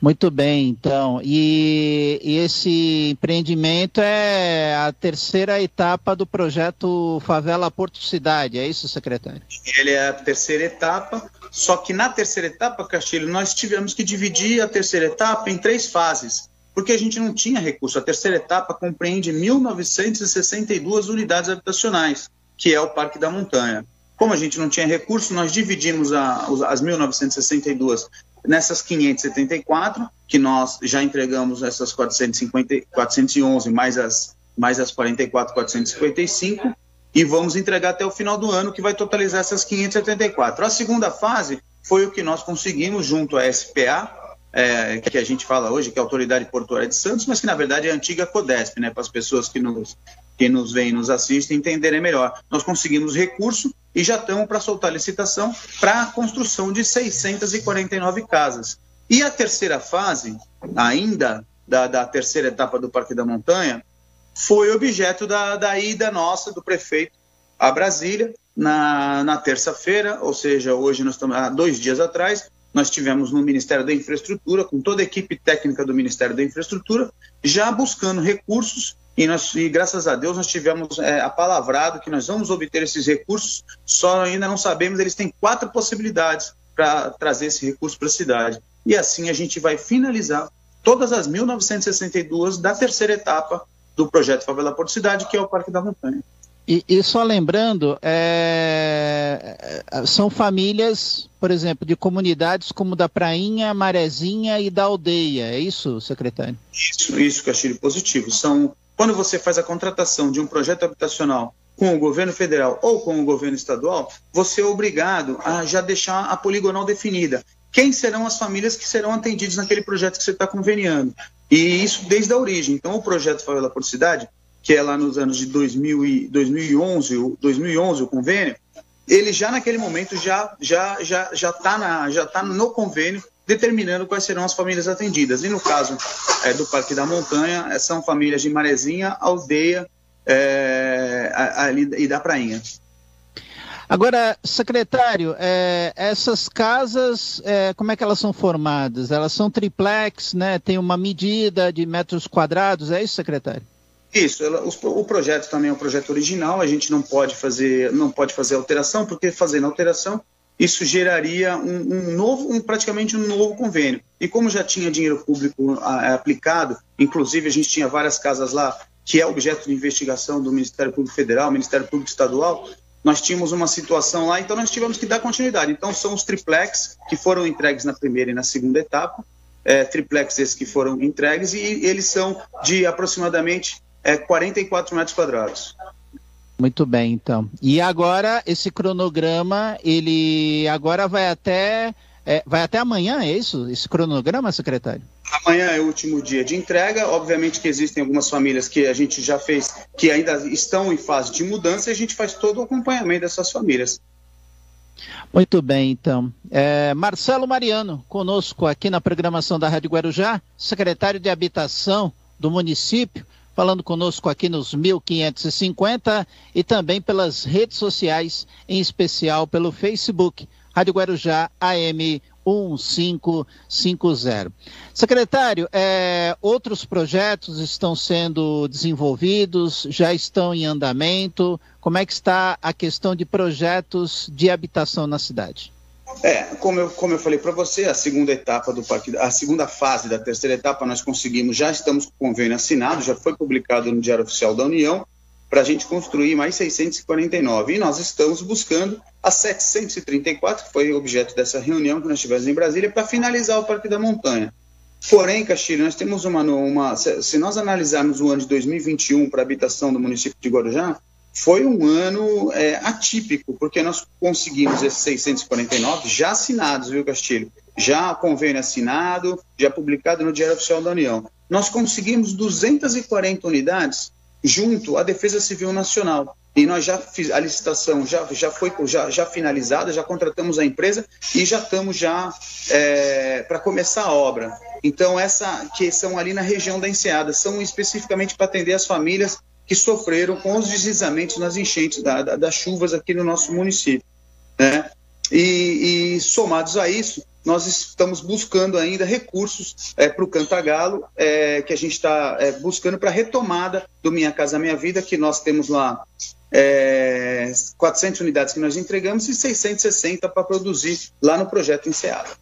Muito bem, então. E, e, esse empreendimento é a terceira etapa do projeto Favela Porto Cidade, é isso, secretário? Ele é a terceira etapa, só que na terceira etapa, Castilho, nós tivemos que dividir a terceira etapa em três fases, porque a gente não tinha recurso. A terceira etapa compreende 1.962 unidades habitacionais, que é o Parque da Montanha. Como a gente não tinha recurso, nós dividimos a, as 1.962 nessas 574, que nós já entregamos essas 450, 411, mais as, mais as 44, 455, e vamos entregar até o final do ano, que vai totalizar essas 574. A segunda fase foi o que nós conseguimos junto à SPA, é, que a gente fala hoje, que é a Autoridade Portuária de Santos, mas que na verdade é a antiga CODESP, né, para as pessoas que nos, que nos veem e nos assistem entenderem melhor. Nós conseguimos recurso e já estamos para soltar licitação para a construção de 649 casas. E a terceira fase, ainda da, da terceira etapa do Parque da Montanha, foi objeto da, da ida nossa, do prefeito, a Brasília, na, na terça-feira, ou seja, hoje nós estamos há dois dias atrás, nós tivemos no Ministério da Infraestrutura, com toda a equipe técnica do Ministério da Infraestrutura, já buscando recursos e, nós, e graças a Deus nós tivemos é, apalavrado que nós vamos obter esses recursos, só ainda não sabemos, eles têm quatro possibilidades para trazer esse recurso para a cidade. E assim a gente vai finalizar todas as 1962 da terceira etapa do projeto Favela Porto Cidade, que é o Parque da Montanha. E, e só lembrando, é, é, são famílias, por exemplo, de comunidades como da Prainha, Marezinha e da Aldeia, é isso, secretário? Isso, isso, Castilho, positivo. São, quando você faz a contratação de um projeto habitacional com o governo federal ou com o governo estadual, você é obrigado a já deixar a poligonal definida. Quem serão as famílias que serão atendidas naquele projeto que você está conveniando? E isso desde a origem. Então, o projeto Favela por Cidade que é lá nos anos de 2000 e 2011, 2011 o convênio, ele já naquele momento já já já já está na já tá no convênio determinando quais serão as famílias atendidas. E no caso é, do Parque da Montanha, é, são famílias de Marezinha, Aldeia é, e da Prainha. Agora, secretário, é, essas casas, é, como é que elas são formadas? Elas são triplex, né? Tem uma medida de metros quadrados, é isso, secretário? Isso, ela, o projeto também é um projeto original, a gente não pode fazer, não pode fazer alteração, porque fazendo alteração, isso geraria um, um novo, um, praticamente um novo convênio. E como já tinha dinheiro público a, é, aplicado, inclusive a gente tinha várias casas lá, que é objeto de investigação do Ministério Público Federal, Ministério Público Estadual, nós tínhamos uma situação lá, então nós tivemos que dar continuidade. Então são os triplex que foram entregues na primeira e na segunda etapa, é, triplex esses que foram entregues, e eles são de aproximadamente é 44 metros quadrados. Muito bem, então. E agora esse cronograma, ele agora vai até é, vai até amanhã, é isso? Esse cronograma, secretário? Amanhã é o último dia de entrega. Obviamente que existem algumas famílias que a gente já fez, que ainda estão em fase de mudança, e a gente faz todo o acompanhamento dessas famílias. Muito bem, então. É, Marcelo Mariano, conosco aqui na programação da Rádio Guarujá, secretário de Habitação do município falando conosco aqui nos 1550 e também pelas redes sociais, em especial pelo Facebook, Rádio Guarujá AM 1550. Secretário, é, outros projetos estão sendo desenvolvidos, já estão em andamento. Como é que está a questão de projetos de habitação na cidade? É, como eu, como eu falei para você, a segunda etapa do parque, a segunda fase da terceira etapa nós conseguimos, já estamos com o convênio assinado, já foi publicado no Diário Oficial da União, para a gente construir mais 649. E nós estamos buscando as 734, que foi objeto dessa reunião que nós tivemos em Brasília, para finalizar o Parque da Montanha. Porém, Castilho, nós temos uma, uma. Se nós analisarmos o ano de 2021 para a habitação do município de Guarujá, foi um ano é, atípico, porque nós conseguimos esses 649 já assinados, viu, Castilho? Já convênio assinado, já publicado no Diário Oficial da União. Nós conseguimos 240 unidades junto à Defesa Civil Nacional. e nós já fiz a licitação já, já foi já, já finalizada, já contratamos a empresa e já estamos já é, para começar a obra. Então essa que são ali na região da Enseada são especificamente para atender as famílias que sofreram com os deslizamentos nas enchentes da, da, das chuvas aqui no nosso município, né? E, e somados a isso, nós estamos buscando ainda recursos é, para o Cantagalo, é, que a gente está é, buscando para a retomada do Minha Casa Minha Vida, que nós temos lá é, 400 unidades que nós entregamos e 660 para produzir lá no projeto Enseado.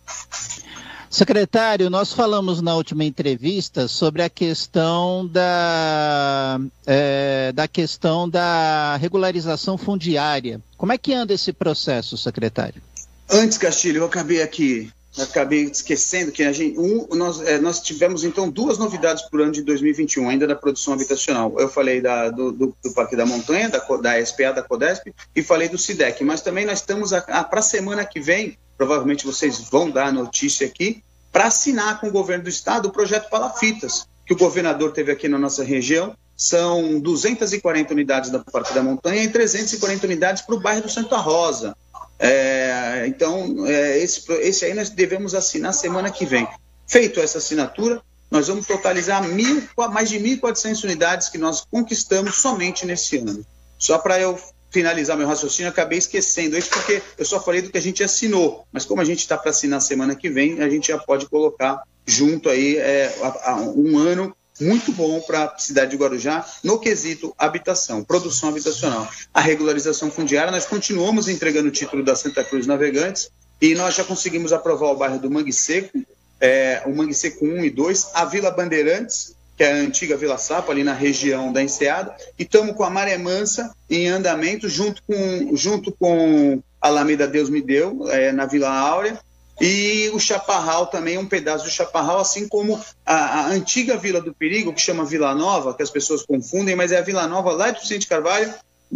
Secretário, nós falamos na última entrevista sobre a questão da, é, da questão da regularização fundiária. Como é que anda esse processo, secretário? Antes, Castilho, eu acabei aqui acabei esquecendo que a gente, um, nós, é, nós tivemos então duas novidades por ano de 2021, ainda da produção habitacional. Eu falei da, do, do, do, Parque da Montanha, da, da SPA, da CODESP, e falei do SIDEC, mas também nós estamos para a semana que vem, provavelmente vocês vão dar a notícia aqui, para assinar com o governo do estado o projeto Palafitas, que o governador teve aqui na nossa região. São 240 unidades da Parque da Montanha e 340 unidades para o bairro do Santa Rosa. É, então, é, esse, esse aí nós devemos assinar semana que vem. Feito essa assinatura, nós vamos totalizar mil, mais de 1.400 unidades que nós conquistamos somente nesse ano. Só para eu finalizar meu raciocínio, acabei esquecendo isso porque eu só falei do que a gente assinou, mas como a gente está para assinar semana que vem, a gente já pode colocar junto aí é, a, a um ano muito bom para a cidade de Guarujá no quesito habitação, produção habitacional. A regularização fundiária, nós continuamos entregando o título da Santa Cruz Navegantes e nós já conseguimos aprovar o bairro do Mangue Seco, é, o Mangue Seco 1 e 2, a Vila Bandeirantes, que é a antiga Vila Sapo, ali na região da Enseada, e estamos com a Maré Mansa em andamento, junto com, junto com a Alameda Deus Me Deu, é, na Vila Áurea, e o Chaparral também, um pedaço do Chaparral, assim como a, a, antiga Vila do Perigo, que chama Vila Nova, que as pessoas confundem, mas é a Vila Nova lá do Vicente Carvalho,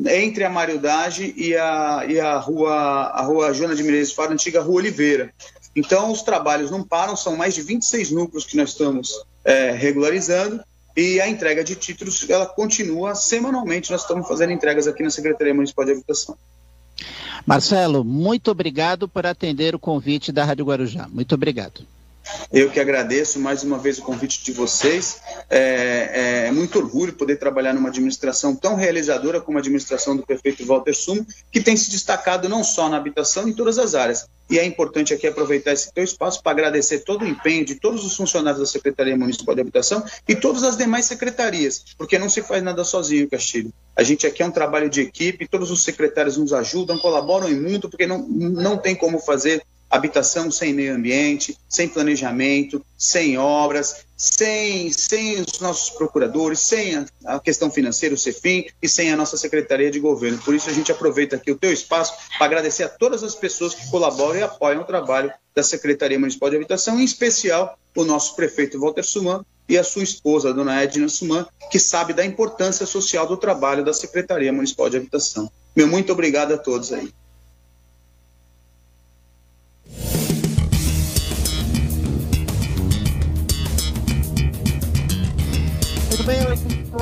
entre a Mariudade e a, e a rua, a rua Joana de Menezes Faro, antiga Rua Oliveira. Então, os trabalhos não param, são mais de 26 núcleos que nós estamos é, regularizando, e a entrega de títulos, ela continua semanalmente, nós estamos fazendo entregas aqui na Secretaria Municipal de Habitação. Marcelo, muito obrigado por atender o convite da Rádio Guarujá. Muito obrigado. Eu que agradeço mais uma vez o convite de vocês. É, é, muito orgulho poder trabalhar numa administração tão realizadora como a administração do prefeito Walter Sumo, que tem se destacado não só na habitação, em todas as áreas. E é importante aqui aproveitar esse teu espaço para agradecer todo o empenho de todos os funcionários da Secretaria Municipal de Habitação e todas as demais secretarias, porque não se faz nada sozinho, Castilho. A gente aqui é um trabalho de equipe, todos os secretários nos ajudam, colaboram em muito, porque não, não tem como fazer habitação sem meio ambiente, sem planejamento, sem obras, sem, sem os nossos procuradores, sem a, a, questão financeira, o CEFIM, e sem a nossa Secretaria de Governo. Por isso, a gente aproveita aqui o teu espaço para agradecer a todas as pessoas que colaboram e apoiam o trabalho da Secretaria Municipal de Habitação, em especial o nosso prefeito Walter Suman e a sua esposa, a dona Edna Suman, que sabe da importância social do trabalho da Secretaria Municipal de Habitação. Meu muito obrigado a todos aí.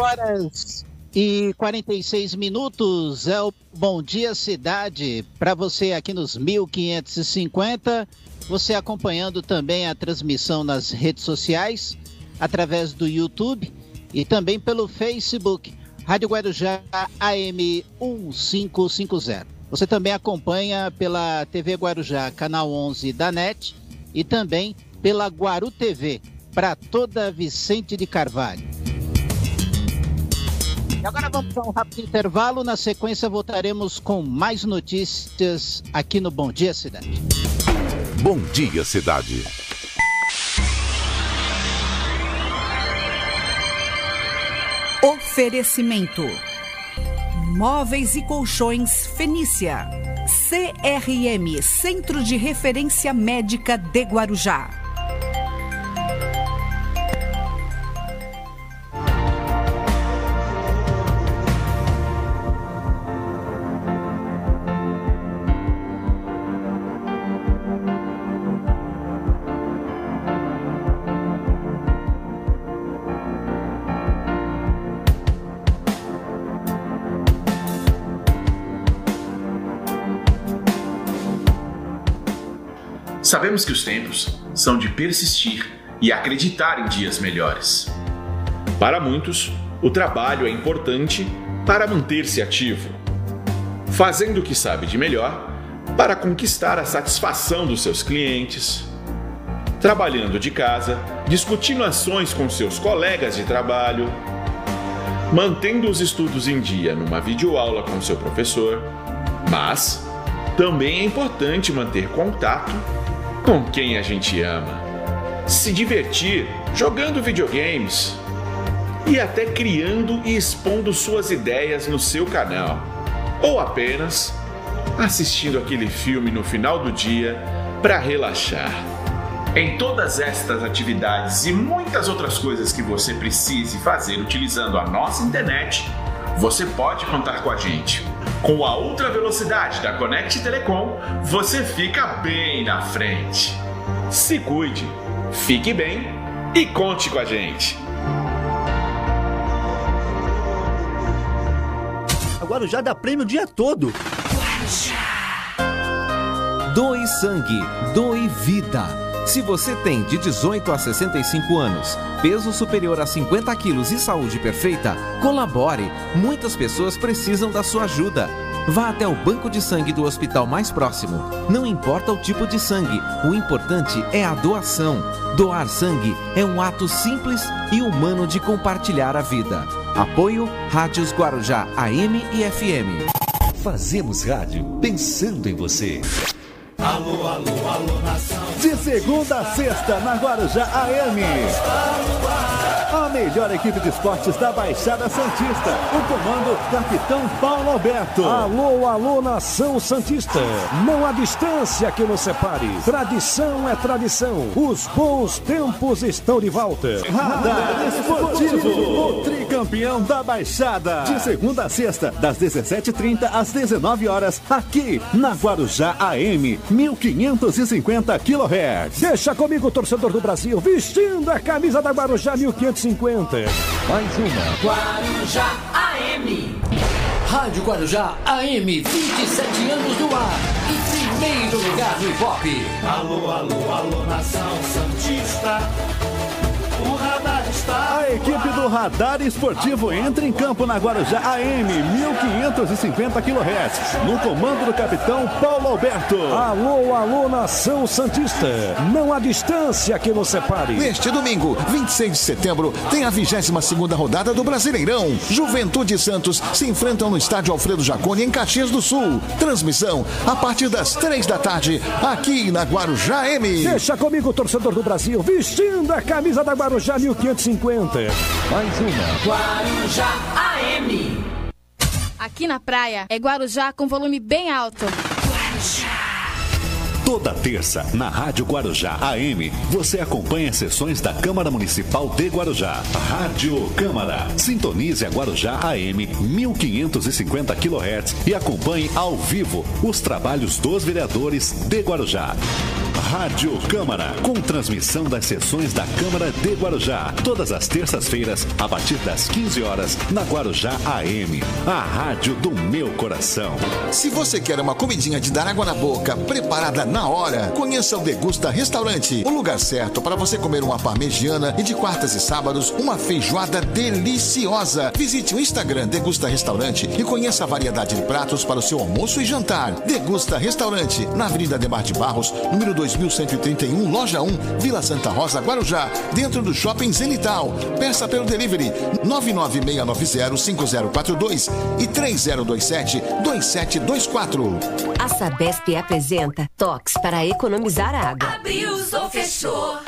horas e 46 minutos é o Bom Dia Cidade para você aqui nos 1550. Você acompanhando também a transmissão nas redes sociais, através do YouTube e também pelo Facebook, Rádio Guarujá AM 1550. Você também acompanha pela TV Guarujá, canal 11 da NET e também pela Guaru TV para toda Vicente de Carvalho. E agora vamos a um rápido intervalo. Na sequência, voltaremos com mais notícias aqui no Bom Dia Cidade. Bom Dia Cidade. Oferecimento: Móveis e Colchões Fenícia. CRM Centro de Referência Médica de Guarujá. Sabemos que os tempos são de persistir e acreditar em dias melhores. Para muitos, o trabalho é importante para manter-se ativo, fazendo o que sabe de melhor para conquistar a satisfação dos seus clientes, trabalhando de casa, discutindo ações com seus colegas de trabalho, mantendo os estudos em dia numa videoaula com seu professor, mas também é importante manter contato com quem a gente ama, se divertir jogando videogames e até criando e expondo suas ideias no seu canal, ou apenas assistindo aquele filme no final do dia para relaxar. Em todas estas atividades e muitas outras coisas que você precise fazer utilizando a nossa internet, você pode contar com a gente. Com a ultra velocidade da Connect Telecom, você fica bem na frente. Se cuide, fique bem e conte com a gente. Agora já dá prêmio o dia todo. Doe sangue, doe vida. Se você tem de 18 a 65 anos, peso superior a 50 quilos e saúde perfeita, colabore. Muitas pessoas precisam da sua ajuda. Vá até o banco de sangue do hospital mais próximo. Não importa o tipo de sangue, o importante é a doação. Doar sangue é um ato simples e humano de compartilhar a vida. Apoio Rádios Guarujá AM e FM. Fazemos rádio pensando em você. Alô, alô, alô, nação. De segunda a sexta, na Guarujá AM. A melhor equipe de esportes da Baixada Santista. O comando Capitão Paulo Alberto. Alô, alô, nação Santista. Não há distância que nos separe. Tradição é tradição. Os bons tempos estão de volta. Radar Esportivo. O tricampeão da Baixada. De segunda a sexta, das 17h30 às 19 horas, aqui na Guarujá AM. 1550 kHz. Deixa comigo, torcedor do Brasil, vestindo a camisa da Guarujá 1550. Mais uma. Guarujá AM. Rádio Guarujá AM, 27 anos no ar. Em primeiro lugar no Ibope. Alô, alô, alô, nação Santista. A equipe do Radar Esportivo entra em campo na Guarujá AM 1550 kHz. No comando do capitão Paulo Alberto. Alô, alô, nação Santista. Não há distância que nos separe. Neste domingo, 26 de setembro, tem a 22 segunda rodada do Brasileirão. Juventude e Santos se enfrentam no estádio Alfredo Jaconi, em Caxias do Sul. Transmissão a partir das 3 da tarde, aqui na Guarujá M. Deixa comigo, torcedor do Brasil, vestindo a camisa da Guarujá 1550. Mais uma. Guarujá AM. Aqui na praia é Guarujá com volume bem alto. Toda terça, na Rádio Guarujá AM, você acompanha sessões da Câmara Municipal de Guarujá. Rádio Câmara. Sintonize a Guarujá AM 1550 kHz e acompanhe ao vivo os trabalhos dos vereadores de Guarujá. Rádio Câmara, com transmissão das sessões da Câmara de Guarujá, todas as terças-feiras, a partir das 15 horas, na Guarujá AM, a rádio do meu coração. Se você quer uma comidinha de dar água na boca, preparada na hora, conheça o Degusta Restaurante, o lugar certo para você comer uma parmegiana e de quartas e sábados, uma feijoada deliciosa. Visite o Instagram Degusta Restaurante e conheça a variedade de pratos para o seu almoço e jantar. Degusta Restaurante, na Avenida Demar de Barros, número 2131, Loja 1, Vila Santa Rosa, Guarujá, dentro do Shopping Zenital. Peça pelo delivery 996905042 e 3027-2724. A Sabesp apresenta para economizar água. Abriu ou fechou?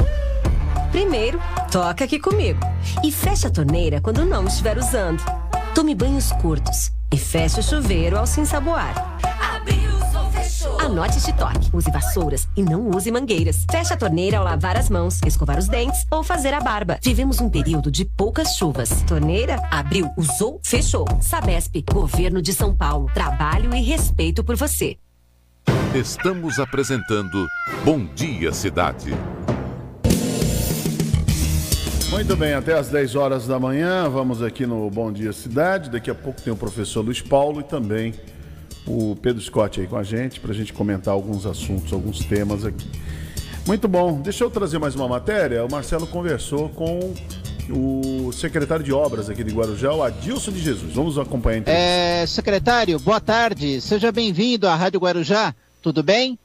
Primeiro, toca aqui comigo. E feche a torneira quando não estiver usando. Tome banhos curtos e feche o chuveiro ao se ensaboar. Abriu ou fechou? Anote este toque. Use vassouras e não use mangueiras. Feche a torneira ao lavar as mãos, escovar os dentes ou fazer a barba. Vivemos um período de poucas chuvas. Torneira, abriu, usou, fechou. Sabesp, Governo de São Paulo. Trabalho e respeito por você. Estamos apresentando Bom Dia Cidade. Muito bem, até às 10 horas da manhã, vamos aqui no Bom Dia Cidade. Daqui a pouco tem o professor Luiz Paulo e também o Pedro Scott aí com a gente, para a gente comentar alguns assuntos, alguns temas aqui. Muito bom. Deixa eu trazer mais uma matéria. O Marcelo conversou com o secretário de obras aqui de Guarujá, o Adilson de Jesus. Vamos acompanhar então. É, secretário, boa tarde. Seja bem-vindo à Rádio Guarujá. Tudo bem?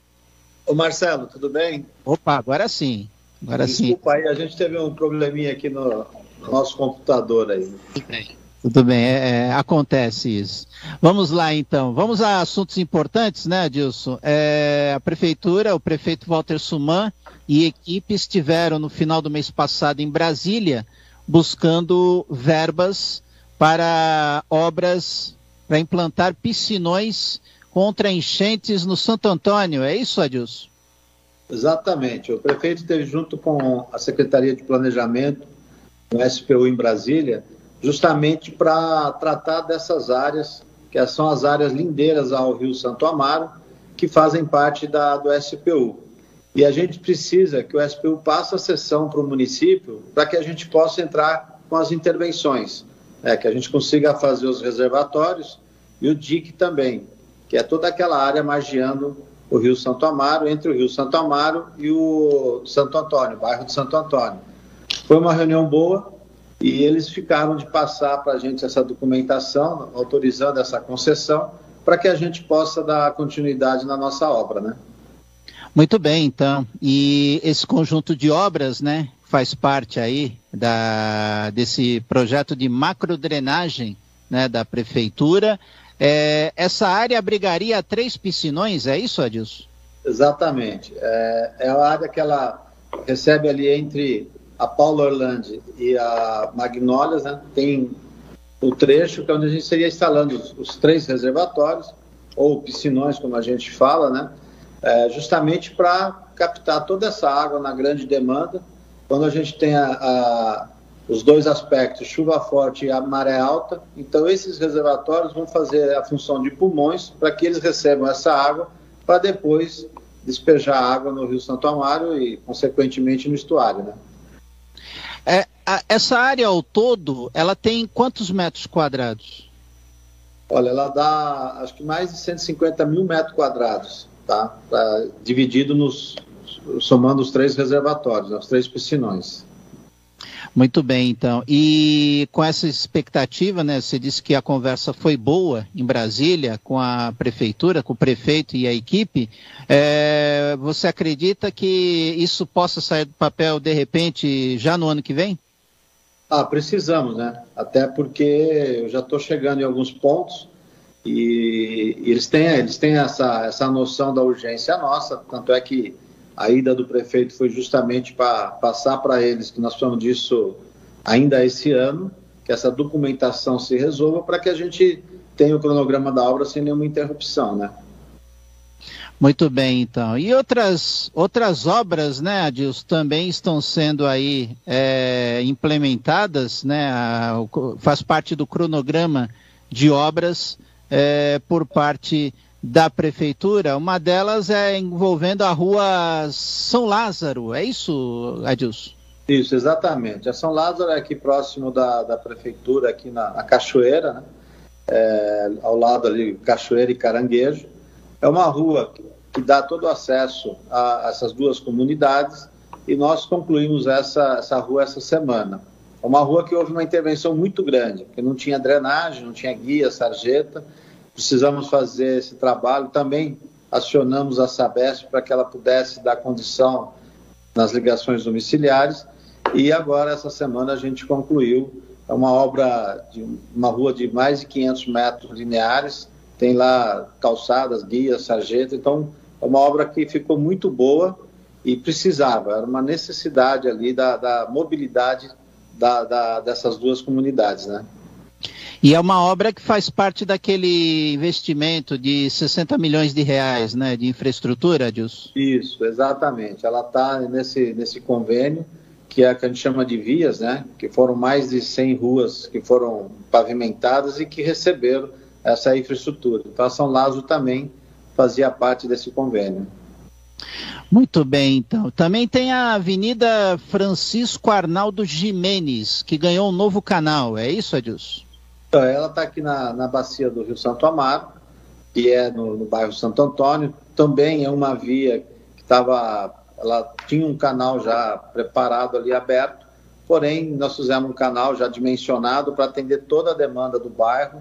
Ô Marcelo, tudo bem? Opa, agora sim. Agora Desculpa sim. aí, a gente teve um probleminha aqui no nosso computador aí. Tudo bem. Tudo bem, é, é, acontece isso. Vamos lá então, vamos a assuntos importantes, né, Adilson? É, a prefeitura, o prefeito Walter Suman e equipe estiveram no final do mês passado em Brasília buscando verbas para obras para implantar piscinões contra enchentes no Santo Antônio. É isso, Adilson? Exatamente. O prefeito esteve junto com a Secretaria de Planejamento, no SPU em Brasília, justamente para tratar dessas áreas, que são as áreas lindeiras ao Rio Santo Amaro, que fazem parte da, do SPU. E a gente precisa que o SPU passe a sessão para o município para que a gente possa entrar com as intervenções, né, que a gente consiga fazer os reservatórios e o DIC também, que é toda aquela área margeando o Rio Santo Amaro, entre o Rio Santo Amaro e o Santo Antônio, o bairro de Santo Antônio. Foi uma reunião boa e eles ficaram de passar para a gente essa documentação, autorizando essa concessão, para que a gente possa dar continuidade na nossa obra, né? Muito bem, então. E esse conjunto de obras, né, faz parte aí da, desse projeto de macrodrenagem né, da prefeitura. É, essa área abrigaria três piscinões, é isso, Adilson? Exatamente. É, é a área que ela recebe ali entre a Paula Orlando e a Magnólias, né? tem o trecho que é onde a gente seria instalando os, os três reservatórios, ou piscinões, como a gente fala, né? É, justamente para captar toda essa água na grande demanda, quando a gente tem a, a os dois aspectos, chuva forte e a maré alta. Então, esses reservatórios vão fazer a função de pulmões para que eles recebam essa água para depois despejar água no Rio Santo Amaro e, consequentemente, no estuário. Né? É, a, essa área ao todo, ela tem quantos metros quadrados? Olha, ela dá acho que mais de 150 mil metros quadrados, tá? Pra, dividido nos, somando os três reservatórios, os três piscinões. Muito bem, então. E com essa expectativa, né? Você disse que a conversa foi boa em Brasília com a prefeitura, com o prefeito e a equipe. É, você acredita que isso possa sair do papel de repente já no ano que vem? Ah, precisamos, né? Até porque eu já estou chegando em alguns pontos e, e eles têm, eles têm essa, essa noção da urgência nossa, tanto é que a ida do prefeito foi justamente para passar para eles que nós precisamos disso ainda esse ano, que essa documentação se resolva para que a gente tenha o cronograma da obra sem nenhuma interrupção, né? Muito bem, então. E outras, outras obras, né, Adilson, também estão sendo aí é, implementadas, né, a, faz parte do cronograma de obras é, por parte da prefeitura. Uma delas é envolvendo a rua São Lázaro. É isso, Adilson? Isso, exatamente. A São Lázaro é aqui próximo da, da prefeitura, aqui na, na Cachoeira, né? É, ao lado ali, Cachoeira e Caranguejo. É uma rua que, que dá todo o acesso a, a, essas duas comunidades e nós concluímos essa, essa rua essa semana. É uma rua que houve uma intervenção muito grande, porque não tinha drenagem, não tinha guia, sarjeta, precisamos fazer esse trabalho. Também acionamos a Sabesp para que ela pudesse dar condição nas ligações domiciliares. E agora, essa semana, a gente concluiu é uma obra de uma rua de mais de 500 metros lineares, tem lá calçadas, guias, sarjeta, então é uma obra que ficou muito boa e precisava, era uma necessidade ali da, da mobilidade da, da, dessas duas comunidades, né? E é uma obra que faz parte daquele investimento de 60 milhões de reais, né, de infraestrutura, Adilson? Isso, exatamente. Ela está nesse, nesse convênio, que é a que a gente chama de vias, né, que foram mais de 100 ruas que foram pavimentadas e que receberam essa infraestrutura. Então, a São Lázaro também fazia parte desse convênio. Muito bem, então. Também tem a Avenida Francisco Arnaldo Jimenez, que ganhou um novo canal. É isso, Adilson? Então, ela está aqui na, na bacia do Rio Santo Amaro, que é no, no bairro Santo Antônio. Também é uma via que estava ela tinha um canal já preparado ali aberto, porém nós fizemos um canal já dimensionado para atender toda a demanda do bairro.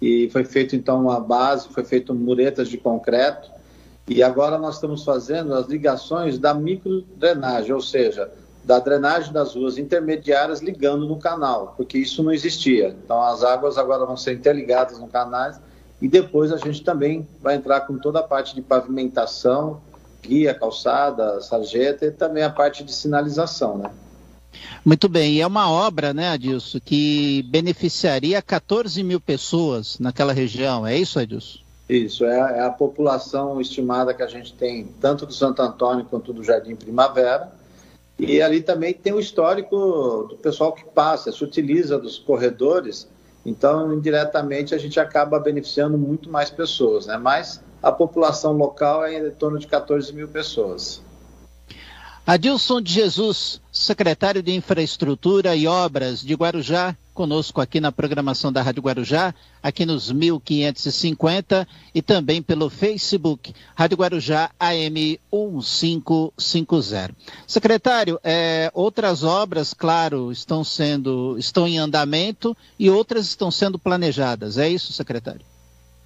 E foi feito então uma base, foi feito muretas de concreto. E agora nós estamos fazendo as ligações da microdrenagem, ou seja, da drenagem das ruas intermediárias ligando no canal, porque isso não existia. Então as águas agora vão ser interligadas no canal e depois a gente também vai entrar com toda a parte de pavimentação, guia, calçada, sarjeta e também a parte de sinalização, né? Muito bem, e é uma obra, né, Adilson, que beneficiaria 14 mil pessoas naquela região, é isso, Adilson? Isso, é a, é a população estimada que a gente tem, tanto do Santo Antônio quanto do Jardim Primavera, e ali também tem o histórico do pessoal que passa, se utiliza dos corredores, então indiretamente a gente acaba beneficiando muito mais pessoas, né? Mas a população local é em torno de 14 mil pessoas. Adilson de Jesus, secretário de Infraestrutura e Obras de Guarujá, conosco aqui na programação da Rádio Guarujá, aqui nos 1550 e também pelo Facebook, Rádio Guarujá AM 1550. Secretário, é, outras obras, claro, estão sendo, estão em andamento e outras estão sendo planejadas. É isso, secretário?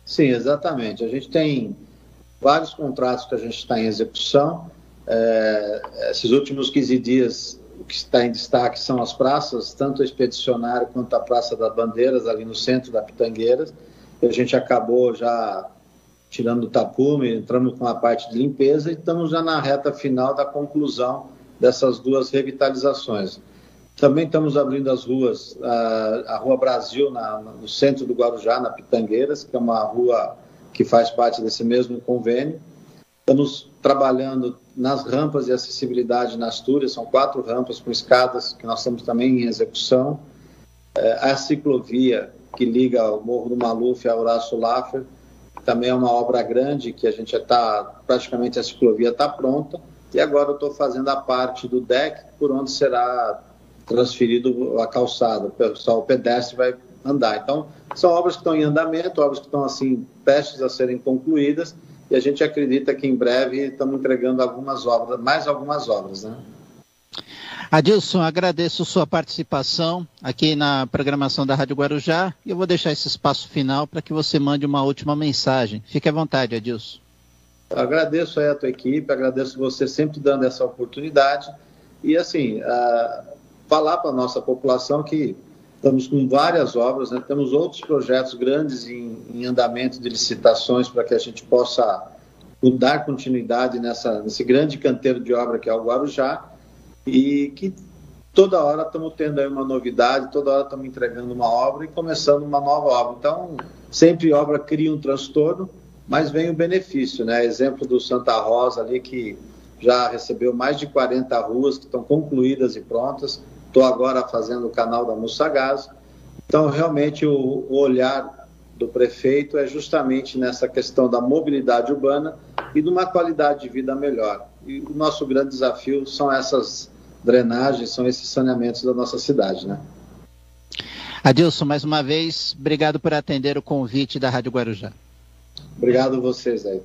Sim, exatamente. A gente tem vários contratos que a gente está em execução. É, esses últimos 15 dias, o que está em destaque são as praças, tanto a Expedicionário quanto a Praça das Bandeiras, ali no centro da Pitangueiras. A gente acabou já tirando o tapume, entramos com a parte de limpeza e estamos já na reta final da conclusão dessas duas revitalizações. Também estamos abrindo as ruas, a, a Rua Brasil, na, no centro do Guarujá, na Pitangueiras, que é uma rua que faz parte desse mesmo convênio. Estamos trabalhando nas rampas de acessibilidade na Astúria, são quatro rampas com escadas que nós estamos também em execução. É, a ciclovia que liga o Morro do Maluf ao Horácio Laffer, também é uma obra grande que a gente está, praticamente a ciclovia está pronta. E agora eu estou fazendo a parte do deck, por onde será transferido a calçada, pessoal o pedestre vai andar. Então, são obras que estão em andamento, obras que estão assim prestes a serem concluídas e a gente acredita que em breve estamos entregando algumas obras, mais algumas obras, né? Adilson, agradeço sua participação aqui na programação da Rádio Guarujá e eu vou deixar esse espaço final para que você mande uma última mensagem. Fique à vontade, Adilson. Eu agradeço aí a tua equipe, agradeço você sempre dando essa oportunidade e assim, uh, falar para a nossa população que estamos com várias obras, né? temos outros projetos grandes em, em andamento de licitações para que a gente possa dar continuidade nessa, nesse grande canteiro de obra que é o Guarujá e que toda hora estamos tendo aí uma novidade, toda hora estamos entregando uma obra e começando uma nova obra. Então, sempre obra cria um transtorno, mas vem o benefício, né? Exemplo do Santa Rosa ali que já recebeu mais de 40 ruas que estão concluídas e prontas. Estou agora fazendo o canal da Mussagás. Então, realmente, o, o olhar do prefeito é justamente nessa questão da mobilidade urbana e de uma qualidade de vida melhor. E o nosso grande desafio são essas drenagens, são esses saneamentos da nossa cidade, né? Adilson, mais uma vez, obrigado por atender o convite da Rádio Guarujá. Obrigado a vocês aí.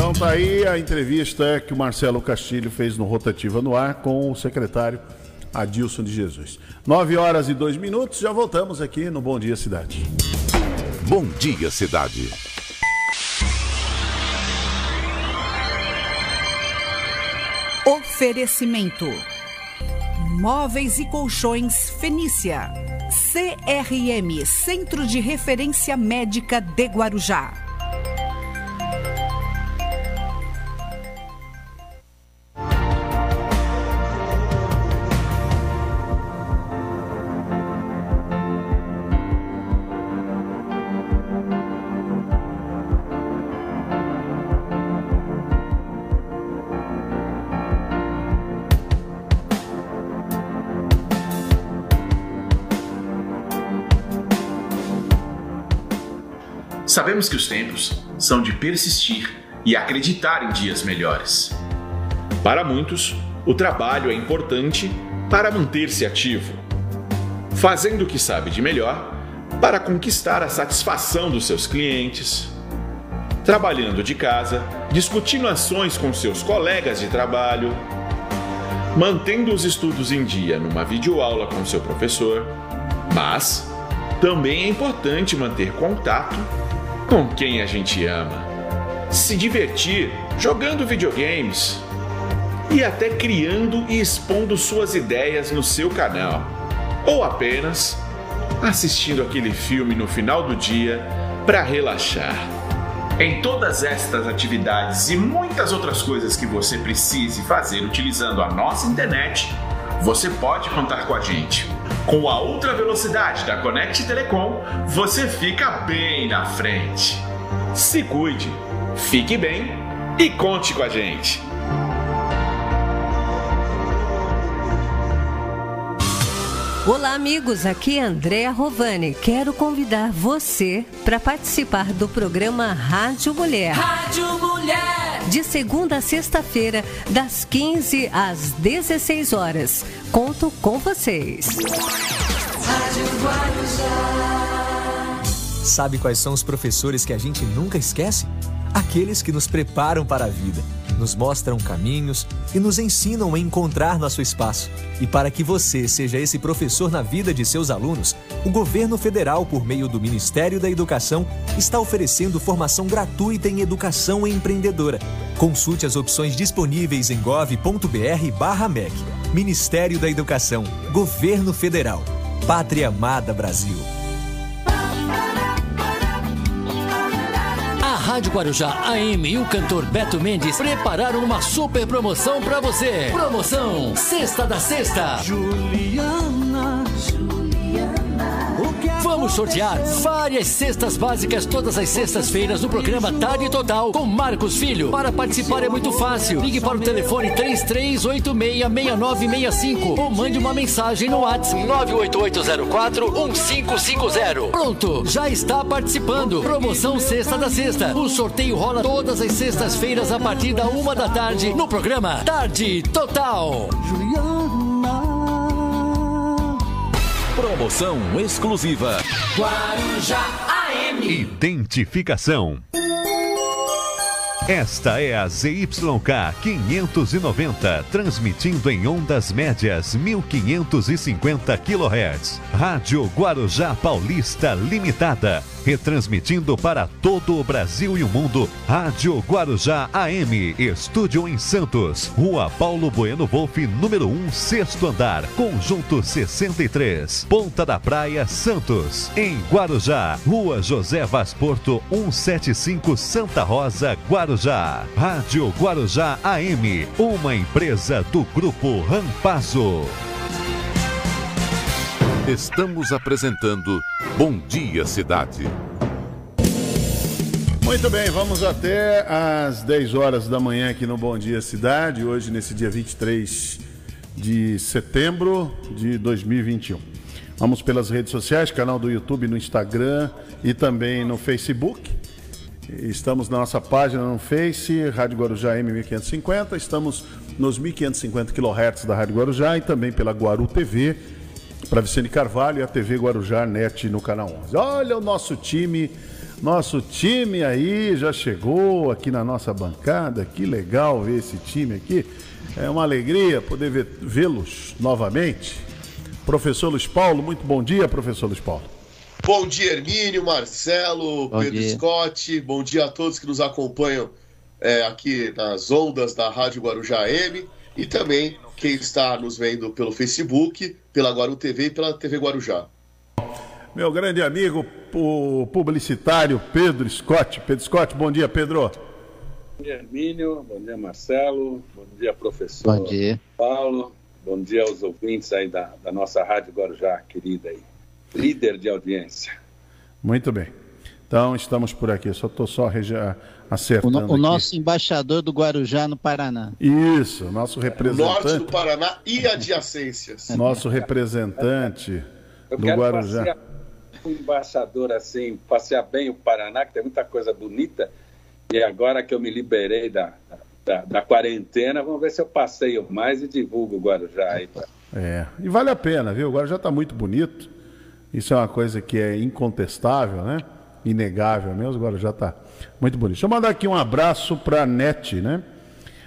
Então tá aí a entrevista que o Marcelo Castilho fez no Rotativa no Ar com o secretário Adilson de Jesus. Nove horas e dois minutos, já voltamos aqui no Bom Dia Cidade. Bom Dia Cidade. Oferecimento: Móveis e Colchões Fenícia. CRM Centro de Referência Médica de Guarujá. Sabemos que os tempos são de persistir e acreditar em dias melhores. Para muitos, o trabalho é importante para manter-se ativo. Fazendo o que sabe de melhor, para conquistar a satisfação dos seus clientes, trabalhando de casa, discutindo ações com seus colegas de trabalho, mantendo os estudos em dia numa videoaula com seu professor, mas também é importante manter contato com quem a gente ama, se divertir jogando videogames e até criando e expondo suas ideias no seu canal, ou apenas assistindo aquele filme no final do dia para relaxar. Em todas estas atividades e muitas outras coisas que você precise fazer utilizando a nossa internet, você pode contar com a gente. Com a ultra velocidade da Connect Telecom, você fica bem na frente. Se cuide, fique bem e conte com a gente. Olá, amigos. Aqui é Andréa Rovani. Quero convidar você para participar do programa Rádio Mulher. Rádio Mulher! De segunda a sexta-feira, das 15 às 16 horas. Conto com vocês. Rádio Guarujá. Sabe quais são os professores que a gente nunca esquece? Aqueles que nos preparam para a vida nos mostram caminhos e nos ensinam a encontrar nosso espaço. E para que você seja esse professor na vida de seus alunos, o governo federal, por meio do Ministério da Educação, está oferecendo formação gratuita em educação empreendedora. Consulte as opções disponíveis em gov.br/mec. Ministério da Educação, Governo Federal, Pátria Amada Brasil. Rádio Guarujá AM e o cantor Beto Mendes prepararam uma super promoção para você. Promoção Sexta da Sexta. Juliana, Vamos sortear várias cestas básicas todas as sextas-feiras no programa Tarde Total com Marcos Filho. Para participar é muito fácil. Ligue para o telefone 33866965 ou mande uma mensagem no WhatsApp 988041550. Pronto, já está participando. Promoção Sexta da Sexta. O sorteio rola todas as sextas-feiras a partir da uma da tarde no programa Tarde Total. Promoção exclusiva. Guarujá AM. Identificação. Esta é a ZYK 590, transmitindo em ondas médias 1550 kHz. Rádio Guarujá Paulista Limitada, retransmitindo para todo o Brasil e o mundo. Rádio Guarujá AM, estúdio em Santos, Rua Paulo Bueno Wolff, número 1, sexto andar, conjunto 63, Ponta da Praia, Santos. Em Guarujá, Rua José Vaz Porto, 175 Santa Rosa, Guarujá. Rádio Guarujá AM, uma empresa do Grupo Rampazo. Estamos apresentando Bom Dia Cidade. Muito bem, vamos até às 10 horas da manhã aqui no Bom Dia Cidade, hoje nesse dia 23 de setembro de 2021. Vamos pelas redes sociais, canal do YouTube, no Instagram e também no Facebook. Estamos na nossa página no Face, Rádio Guarujá M1550. Estamos nos 1550 kHz da Rádio Guarujá e também pela Guaru TV, para Vicente Carvalho e a TV Guarujá Net no canal 11. Olha o nosso time, nosso time aí já chegou aqui na nossa bancada. Que legal ver esse time aqui. É uma alegria poder vê-los novamente. Professor Luiz Paulo, muito bom dia, professor Luiz Paulo. Bom dia, Hermínio, Marcelo, Bom Pedro dia. Scott. Bom dia a todos que nos acompanham é, aqui nas ondas da Rádio Guarujá M e também quem está nos vendo pelo Facebook, pela Guaru TV e pela TV Guarujá. Meu grande amigo, o publicitário Pedro Scott. Pedro Scott, bom dia, Pedro. Bom dia, Hermínio. Bom dia, Marcelo. Bom dia, professor bom dia. Paulo. Bom dia aos ouvintes aí da, da nossa Rádio Guarujá querida aí líder de audiência. Muito bem. Então, estamos por aqui. Só estou só acertando. O, no, o nosso embaixador do Guarujá no Paraná. Isso, nosso representante. Norte do Paraná e adjacências. Nosso representante Eu do Guarujá. Passear, um embaixador assim, passear bem o Paraná, que tem muita coisa bonita. E agora que eu me liberei da, da, da quarentena, vamos ver se eu passeio mais e divulgo o Guarujá aí. É, e vale a pena, viu? O Guarujá está muito bonito Isso é uma coisa que é incontestável, né? Inegável mesmo, agora já está muito bonito. Deixa eu mandar aqui um abraço para a NET, né?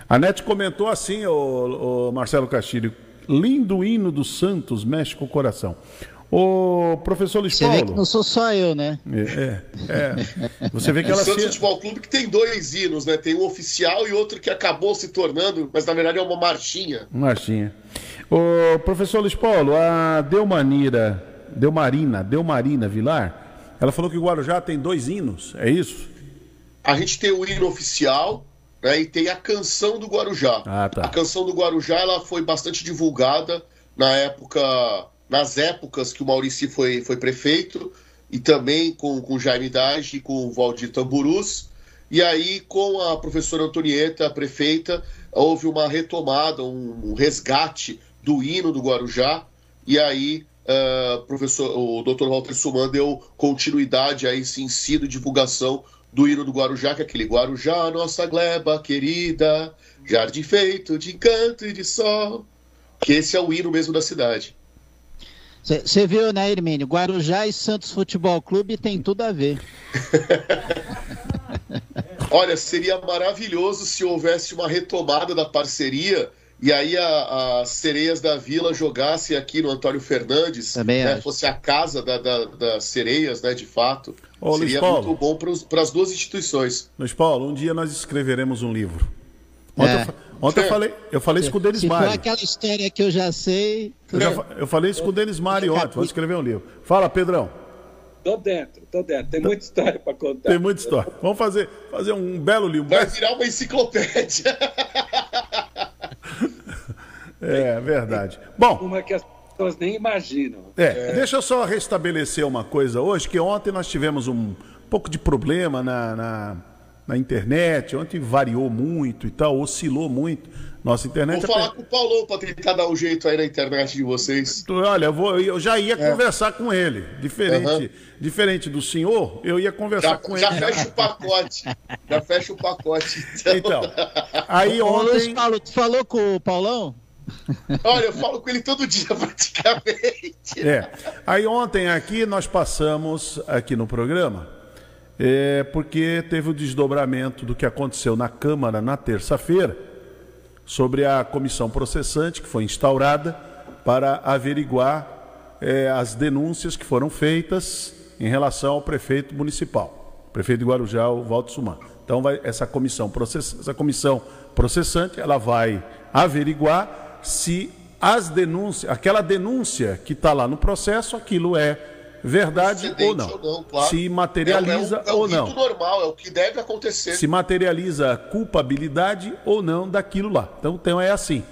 A NET comentou assim, o, o Marcelo Castilho, lindo hino do Santos, mexe com o coração. O professor Luiz Você Paulo. vê que não sou só eu, né? É, é. Você vê que ela o Santos se... Futebol Clube que tem dois hinos, né? Tem um oficial e outro que acabou se tornando, mas na verdade é uma marchinha. Marchinha. O professor Luiz Paulo, a Delmanira, Delmarina, Delmarina Vilar, ela falou que o Guarujá tem dois hinos, é isso? A gente tem o hino oficial né, e tem a canção do Guarujá. Ah, tá. A canção do Guarujá ela foi bastante divulgada na época, nas épocas que o Maurici foi, foi prefeito e também com, com Jaime Dage e com o Valdir Tamburus. E aí, com a professora Antonieta, a prefeita, houve uma retomada, um, um resgate do hino do Guarujá. E aí, uh, professor, o Dr. Walter Suman deu continuidade a esse ensino e divulgação do hino do Guarujá, que é aquele Guarujá, nossa gleba querida, jardim feito de encanto e de sol. Que esse é o hino mesmo da cidade. Você viu, né, Hermínio? Guarujá e Santos Futebol Clube tem tudo a ver. Olha, seria maravilhoso se houvesse uma retomada da parceria e aí as sereias da vila jogassem aqui no Antônio Fernandes, né, fosse a casa da, da, das sereias, né, de fato. Ô, seria muito bom para as duas instituições. Luiz Paulo, um dia nós escreveremos um livro. Ontem, É. eu, ontem eu falei, eu falei isso com o Denis Se Mário. aquela história que eu já sei. Eu, já fa- eu falei isso com o Denis Mário ontem, vou escrever um livro. Fala, Pedrão. Tô dentro, tô dentro. Tem muita história para contar. Tem muita história. Vamos fazer, fazer um belo livro. Vai virar uma enciclopédia. É verdade. Bom, Uma que as pessoas nem imaginam. É, deixa eu só restabelecer uma coisa hoje, que ontem nós tivemos um pouco de problema na, na, na internet, ontem variou muito e tal, oscilou muito nossa internet. Vou falar com o Paulão para tentar dar um jeito aí na internet de vocês. Olha, eu, vou, eu já ia É. conversar com ele. Diferente, Aham. diferente do senhor, eu ia conversar Já, com já ele. fecha o pacote. Já fecha o pacote. Então, Então, aí Ô, Luiz ontem. Paulo, tu falou com o Paulão? olha, eu falo com ele todo dia praticamente. É. Aí ontem aqui nós passamos aqui no programa, é, porque teve o desdobramento do que aconteceu na Câmara na terça-feira, sobre a comissão processante que foi instaurada para averiguar é, as denúncias que foram feitas em relação ao prefeito municipal, prefeito de Guarujá, o Valdo Suman. Então vai, essa comissão process, essa comissão processante, ela vai averiguar se as denúncias, aquela denúncia que está lá no processo, aquilo é verdade ou não, ou não, claro. se materializa é, é, um- é ou um não rito normal, é o que deve acontecer. se materializa culpabilidade ou não daquilo lá. Então, então é assim.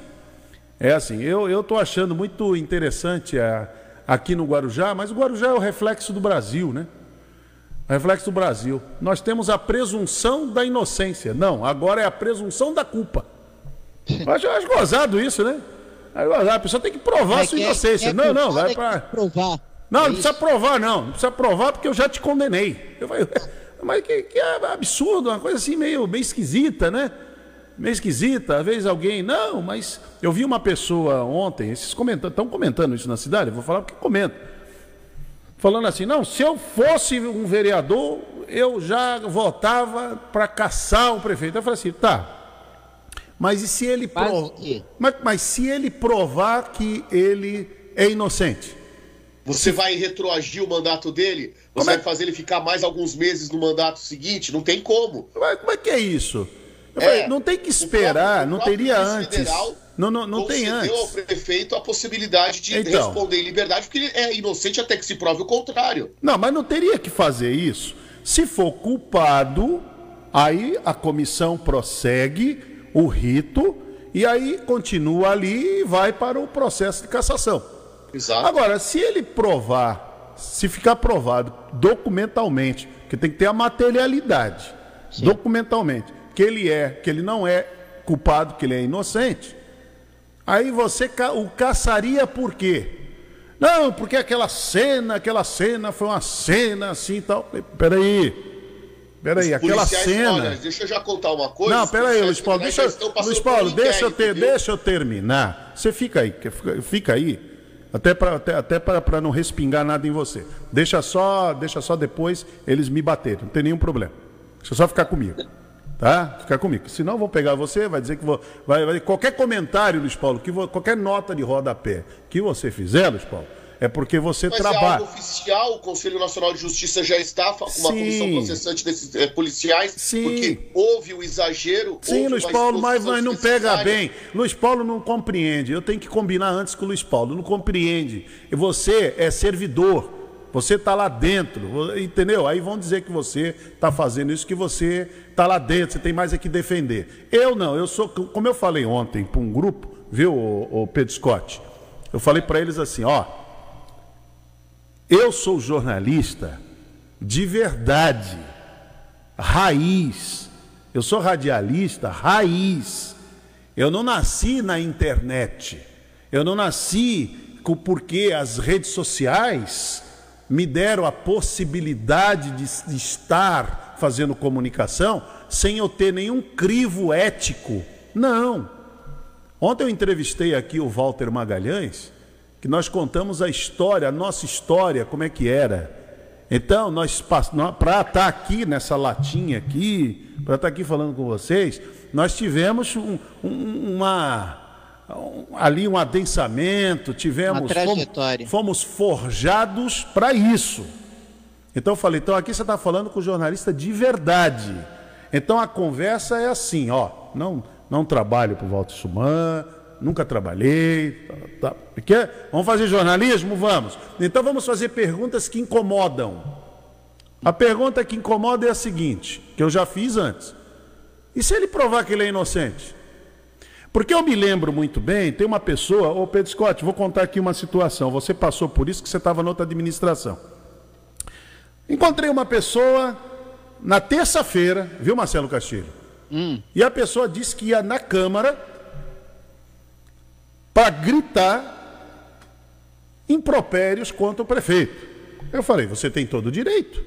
É assim. Eu eu tô achando muito interessante a- aqui no Guarujá, mas o Guarujá é o reflexo do Brasil, né? O reflexo do Brasil. Nós temos a presunção da inocência. Não, agora é a presunção da culpa. Eu acho, eu acho gozado isso, né? É gozado. A pessoa tem que provar É sua que é- inocência. é não, não, vai é para provar. Não, É não precisa provar, não. Não precisa provar porque eu já te condenei. Eu falei, mas que, que absurdo, uma coisa assim meio, meio esquisita, né? Meio esquisita. Às vezes alguém, não, mas eu vi uma pessoa ontem, esses comentando, estão comentando isso na cidade, eu vou falar porque comento. Falando assim, não, se eu fosse um vereador, eu já votava para caçar o prefeito. Eu falei assim, tá. Mas e se ele provar. Mas, mas se ele provar que ele é inocente? Você vai retroagir o mandato dele? Você vai fazer ele ficar mais alguns meses no mandato seguinte? Não tem como. Mas como é que é isso? É, não tem que esperar, próprio- não teria antes. federal Não, não, não tem concedeu ao antes. prefeito a possibilidade de Então. responder em liberdade, porque ele é inocente até que se prove o contrário. Não, mas não teria que fazer isso. Se for culpado, aí a comissão prossegue o rito e aí continua ali e vai para o processo de cassação. Exato. Agora, se ele provar, se ficar provado documentalmente, que tem que ter a materialidade, documentalmente, que ele é, que ele não é culpado, que ele é inocente, aí você o caçaria por quê? Não, porque aquela cena, aquela cena foi uma cena assim e tal. Peraí, peraí, aquela cena. Olha, deixa eu já contar uma coisa. Não, peraí, Luiz Paulo, deixa, Luiz Paulo, deixa eu, ter, deixa eu terminar. Você fica aí, fica aí, Até para até, até não respingar nada em você. Deixa só, deixa só depois eles me baterem, não tem nenhum problema. Deixa só ficar comigo. Tá? Ficar comigo. Senão vão pegar você, vai dizer que vou, vai, vai qualquer comentário, Luiz Paulo, que vou, qualquer nota de rodapé que você fizer, Luiz Paulo, é porque você Mas trabalha. é oficial, o Conselho Nacional de Justiça já está com uma Sim. comissão processante desses eh, policiais, Sim. porque houve o exagero. Sim, Luiz Paulo, mas, mas não pega bem. Luiz Paulo não compreende. Eu tenho que combinar antes com o Luiz Paulo. Não compreende. E você é servidor. Você está lá dentro, entendeu? Aí vão dizer que você está fazendo isso, que você está lá dentro, você tem mais é que defender. Eu não, eu sou, como eu falei ontem para um grupo, viu, o, Pedro Scott? Eu falei para eles assim, ó, eu sou jornalista de verdade, raiz. Eu sou radialista raiz. Eu não nasci na internet. Eu não nasci porque as redes sociais me deram a possibilidade de, de estar fazendo comunicação sem eu ter nenhum crivo ético. Não. Ontem eu entrevistei aqui o Walter Magalhães, que nós contamos a história, a nossa história, como é que era. Então, nós para estar aqui nessa latinha aqui, para estar aqui falando com vocês, nós tivemos um- um- uma um- ali um adensamento, tivemos Uma trajetória. Fomos, fomos forjados para isso. Então eu falei, então aqui você está falando com o jornalista de verdade. Então a conversa é assim, ó, não, não trabalho para o Walter Suman, nunca trabalhei. Tá, tá. Quer? Vamos fazer jornalismo? Vamos. Então vamos fazer perguntas que incomodam. A pergunta que incomoda é a seguinte, que eu já fiz antes. E se ele provar que ele é inocente? Porque eu me lembro muito bem, tem uma pessoa, ô Pedro Scott, vou contar aqui uma situação. Você passou por isso que você estava noutra administração. Encontrei uma pessoa na terça-feira, viu, Marcelo Castilho? E a pessoa disse que ia na Câmara para gritar impropérios contra o prefeito. Eu falei, você tem todo o direito.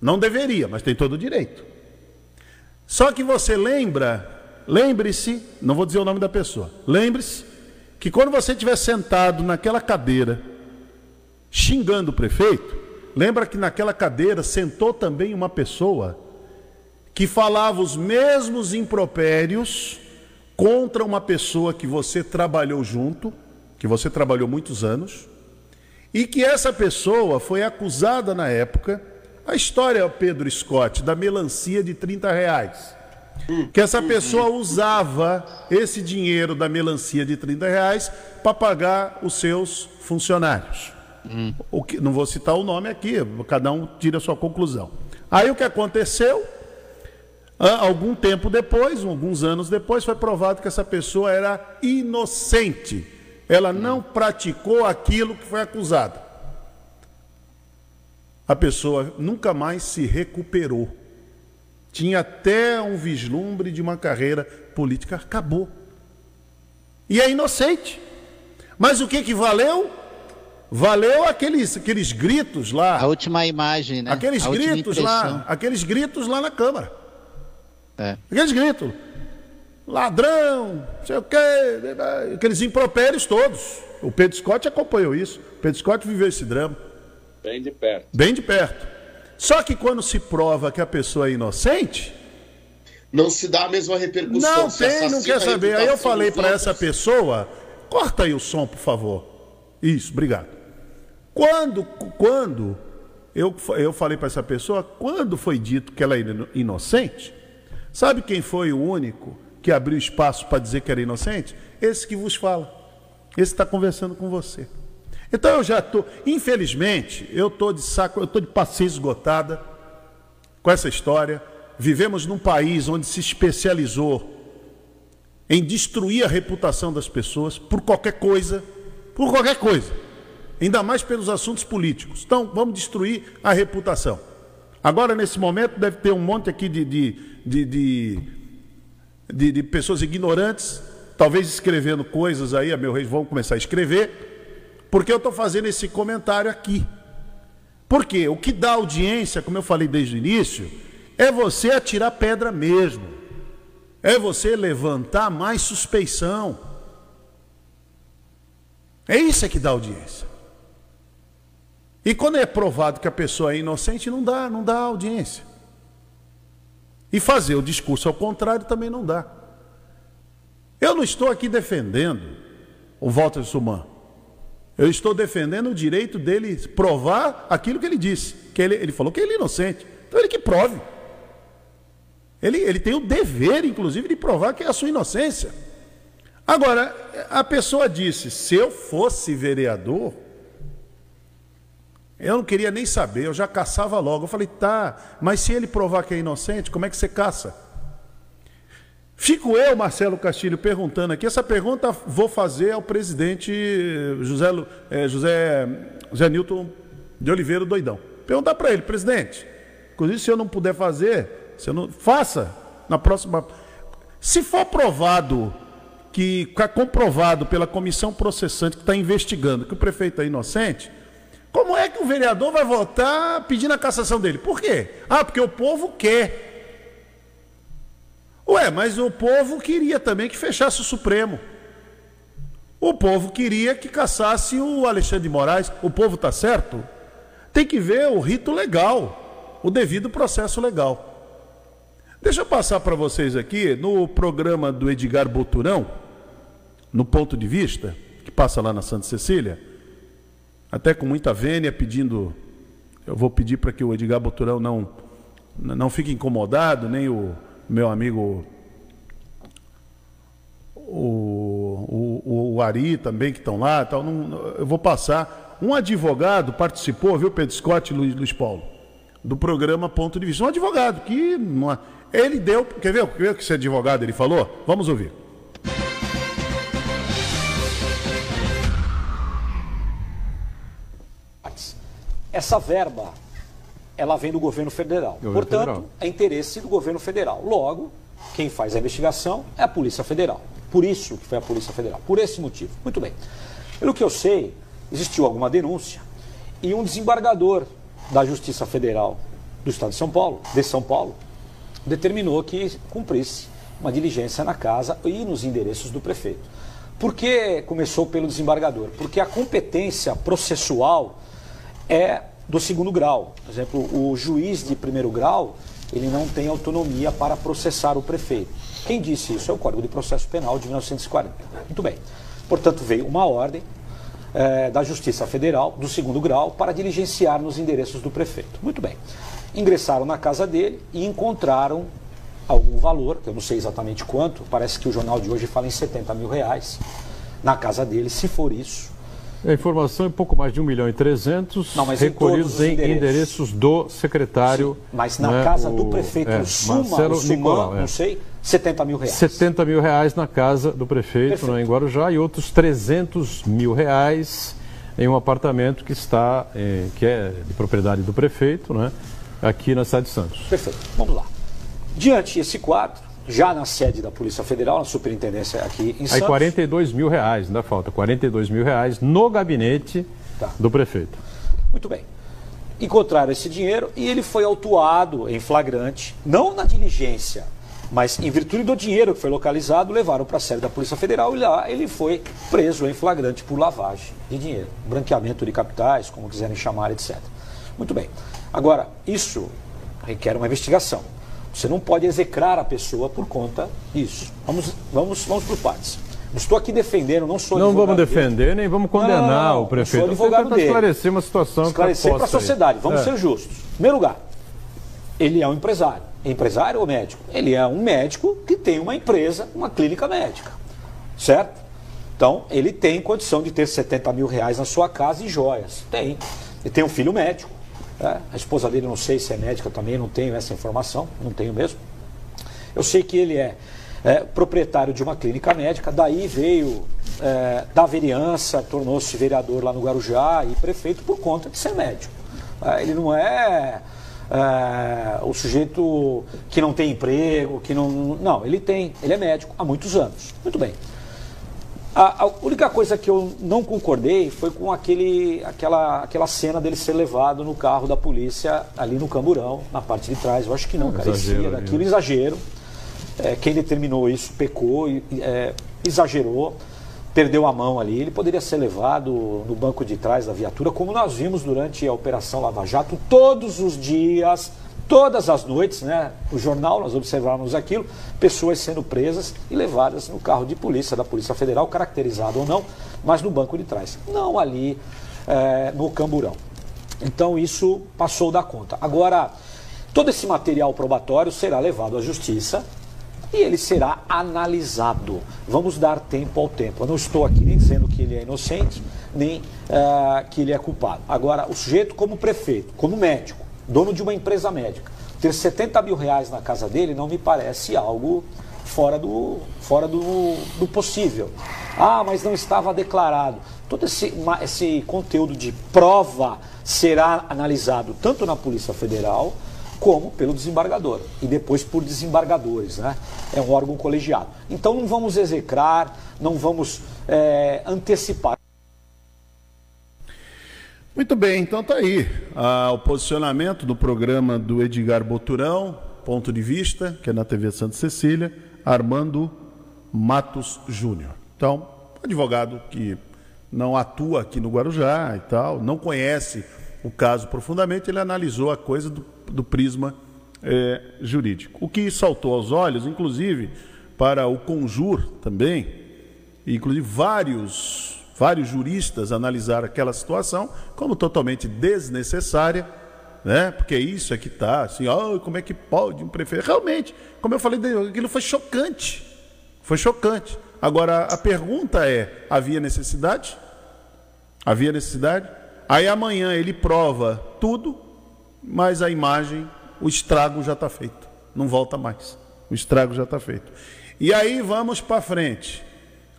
Não deveria, mas tem todo o direito. Só que você lembra, lembre-se, não vou dizer o nome da pessoa, lembre-se que quando você estiver sentado naquela cadeira, xingando o prefeito, lembra que naquela cadeira sentou também uma pessoa que falava os mesmos impropérios contra uma pessoa que você trabalhou junto, que você trabalhou muitos anos, e que essa pessoa foi acusada na época, a história, Pedro Scott, da melancia de 30 reais. Que essa pessoa usava esse dinheiro da melancia de 30 reais para pagar os seus funcionários. O que, não vou citar o nome aqui, cada um tira a sua conclusão. Aí o que aconteceu? Ah, Algum tempo depois, alguns anos depois, foi provado que essa pessoa era inocente. Ela não praticou aquilo que foi acusada. A pessoa nunca mais se recuperou. Tinha até um vislumbre de uma carreira política. Acabou. E é inocente. Mas o que, que valeu? Valeu aqueles, aqueles gritos lá. A última imagem, né? Aqueles A gritos lá. Aqueles gritos lá na Câmara. É. Aqueles gritos. Ladrão, não sei o quê. Aqueles impropérios todos. O Pedro Scott acompanhou isso. O Pedro Scott viveu esse drama. Bem de perto. Bem de perto. Só que quando se prova que a pessoa é inocente, Não se dá a mesma repercussão. não tem, não quer saber. Aí eu falei para essa pessoa, corta aí o som, por favor. Isso, obrigado. Quando, quando eu, eu falei para essa pessoa, quando foi dito que ela era ino- inocente, sabe quem foi o único que abriu espaço para dizer que era inocente? Esse que vos fala. Esse está conversando com você. Então eu já estou, infelizmente, eu estou de saco, eu estou de paciência esgotada com essa história. Vivemos num país onde se especializou em destruir a reputação das pessoas por qualquer coisa, por qualquer coisa, ainda mais pelos assuntos políticos. Então, vamos destruir a reputação. Agora, nesse momento, deve ter um monte aqui de, de, de, de, de- pessoas ignorantes, talvez escrevendo coisas aí, a meu rei, vão começar a escrever, porque eu estou fazendo esse comentário aqui. Porque o que dá audiência, como eu falei desde o início, é você atirar pedra mesmo. É você levantar mais suspeição. É isso é que dá audiência. E quando é provado que a pessoa é inocente, não dá, não dá audiência. E fazer o discurso ao contrário também não dá. Eu não estou aqui defendendo o Walter Suman. Eu estou defendendo o direito dele provar aquilo que ele disse. Que ele, ele falou que ele é inocente. Então ele que prove. Ele, ele tem o dever, inclusive, de provar que é a sua inocência. Agora, a pessoa disse: se eu fosse vereador, eu não queria nem saber, eu já caçava logo. Eu falei: tá, mas se ele provar que é inocente, como é que você caça? Fico eu, Marcelo Castilho, perguntando aqui. Essa pergunta vou fazer ao presidente José, é, José, José de Oliveira Doidão. Perguntar para ele, presidente, inclusive se eu não puder fazer, se eu não, faça na próxima. Se for provado que é comprovado pela comissão processante que está investigando que o prefeito é inocente, como é que o vereador vai votar pedindo a cassação dele? Por quê? Ah, porque o povo quer. Ué, mas o povo queria também que fechasse o Supremo. O povo queria que cassasse o Alexandre de Moraes. O povo está certo? Tem que ver o rito legal, o devido processo legal. Deixa eu passar para vocês aqui, no programa do Edgar Boturão, no ponto de vista, que passa lá na Santa Cecília, até com muita vênia, pedindo. Eu vou pedir para que o Edgar Boturão não, não fique incomodado, nem o meu amigo o, o, o Ari também, que estão lá. Tal, não, eu vou passar. Um advogado participou, viu, Pedro Scott e Luiz, Luiz Paulo, do programa Ponto de Vista. Um advogado que. Uma, ele deu. Quer ver, quer ver o que esse advogado ele falou? Vamos ouvir. Essa verba, ela vem do governo federal. Governo Portanto, federal. é interesse do governo federal. Logo, quem faz a investigação é a Polícia Federal. Por isso que foi a Polícia Federal. Por esse motivo. Muito bem. Pelo que eu sei, existiu alguma denúncia e um desembargador da Justiça Federal do Estado de São Paulo, de São Paulo, determinou que cumprisse uma diligência na casa e nos endereços do prefeito. Por que começou pelo desembargador? Porque a competência processual é do segundo grau. Por exemplo, o juiz de primeiro grau, ele não tem autonomia para processar o prefeito. Quem disse isso é o Código de Processo Penal de 1940. Muito bem. Portanto, veio uma ordem é, da Justiça Federal, do segundo grau, para diligenciar nos endereços do prefeito. Muito bem. Ingressaram na casa dele e encontraram algum valor, que eu não sei exatamente quanto, parece que o jornal de hoje fala em 70 mil reais, na casa dele, se for isso. A informação é pouco mais de 1 milhão e 300 não, recolhidos em, endereços. endereços. do secretário. Sim, mas na né, casa o, do prefeito é, Suma, Marcelo Suma, Nicolau, é. não sei, 70 mil reais. 70 mil reais na casa do prefeito, né, em Guarujá, e outros 300 mil reais em um apartamento que está, eh, que é de propriedade do prefeito, né, aqui na cidade de Santos. Perfeito. Vamos lá. Diante desse quadro, já na sede da Polícia Federal, na superintendência aqui em Santos. Aí 42 mil reais, ainda falta, 42 mil reais no gabinete tá. do prefeito. Muito bem. Encontraram esse dinheiro e ele foi autuado em flagrante, não na diligência, mas em virtude do dinheiro que foi localizado, levaram para a sede da Polícia Federal e lá ele foi preso em flagrante por lavagem de dinheiro, branqueamento de capitais, como quiserem chamar, etc. Muito bem. Agora, isso requer uma investigação. Você não pode execrar a pessoa por conta disso. Vamos, vamos, vamos por partes. Estou aqui defendendo, não sou Não vamos defender, dele. nem vamos condenar não, não, não, o prefeito. Sou advogado dele. esclarecer uma situação esclarecer para a sociedade. Vamos é. ser justos. Em primeiro lugar, ele é um empresário. empresário ou médico? Ele é um médico que tem uma empresa, uma clínica médica. Certo? Então, ele tem condição de ter 70 mil reais na sua casa e joias. Tem. Ele tem um filho médico. É, a esposa dele, não sei se é médica também, não tenho essa informação, não tenho mesmo. Eu sei que ele é, é proprietário de uma clínica médica, daí veio é, da vereança, tornou-se vereador lá no Guarujá e prefeito por conta de ser médico. É, ele não é, é, o sujeito que não tem emprego, que não. Não, ele tem, ele é médico há muitos anos. Muito bem. A, a, única coisa que eu não concordei foi com aquele, aquela, aquela cena dele ser levado no carro da polícia ali no Camburão, na parte de trás. Eu acho que não, é, carecia exagero, daquilo, exagero. É, quem determinou isso pecou, é, exagerou. perdeu a mão ali, ele poderia ser levado no banco de trás da viatura, como nós vimos durante a Operação Lava Jato, todos os dias, todas as noites, né? O jornal, nós observávamos aquilo, pessoas sendo presas e levadas no carro de polícia, da Polícia Federal, caracterizado ou não, mas no banco de trás, não ali é, no camburão. Então isso passou da conta. Agora, todo esse material probatório será levado à justiça e ele será analisado. Vamos dar tempo ao tempo. Eu não estou aqui nem dizendo que ele é inocente, nem uh, que ele é culpado. Agora, o sujeito, como prefeito, como médico, dono de uma empresa médica, ter 70 mil reais na casa dele não me parece algo fora do, fora do, do possível. Ah, mas não estava declarado. Todo esse, esse conteúdo de prova será analisado tanto na Polícia Federal como pelo desembargador e depois por desembargadores, né? É um órgão colegiado. Então não vamos execrar, não vamos é, antecipar. Muito bem, então tá aí ah, o posicionamento do programa do Edgar Boturão, ponto de vista, que é na TV Santa Cecília, Armando Matos Júnior. Então, advogado que não atua aqui no Guarujá e tal, não conhece o caso profundamente, ele analisou a coisa do, do prisma é, jurídico. O que saltou aos olhos, inclusive, para o Conjur também, inclusive vários, vários juristas analisaram aquela situação como totalmente desnecessária, né? porque isso é que está, assim, oh, como é que pode um prefeito. Realmente, como eu falei, aquilo foi chocante. Foi chocante. Agora, a pergunta é: havia necessidade? Havia necessidade? Aí amanhã ele prova tudo, mas a imagem, o estrago já está feito. Não volta mais. O estrago já está feito. E aí vamos para frente.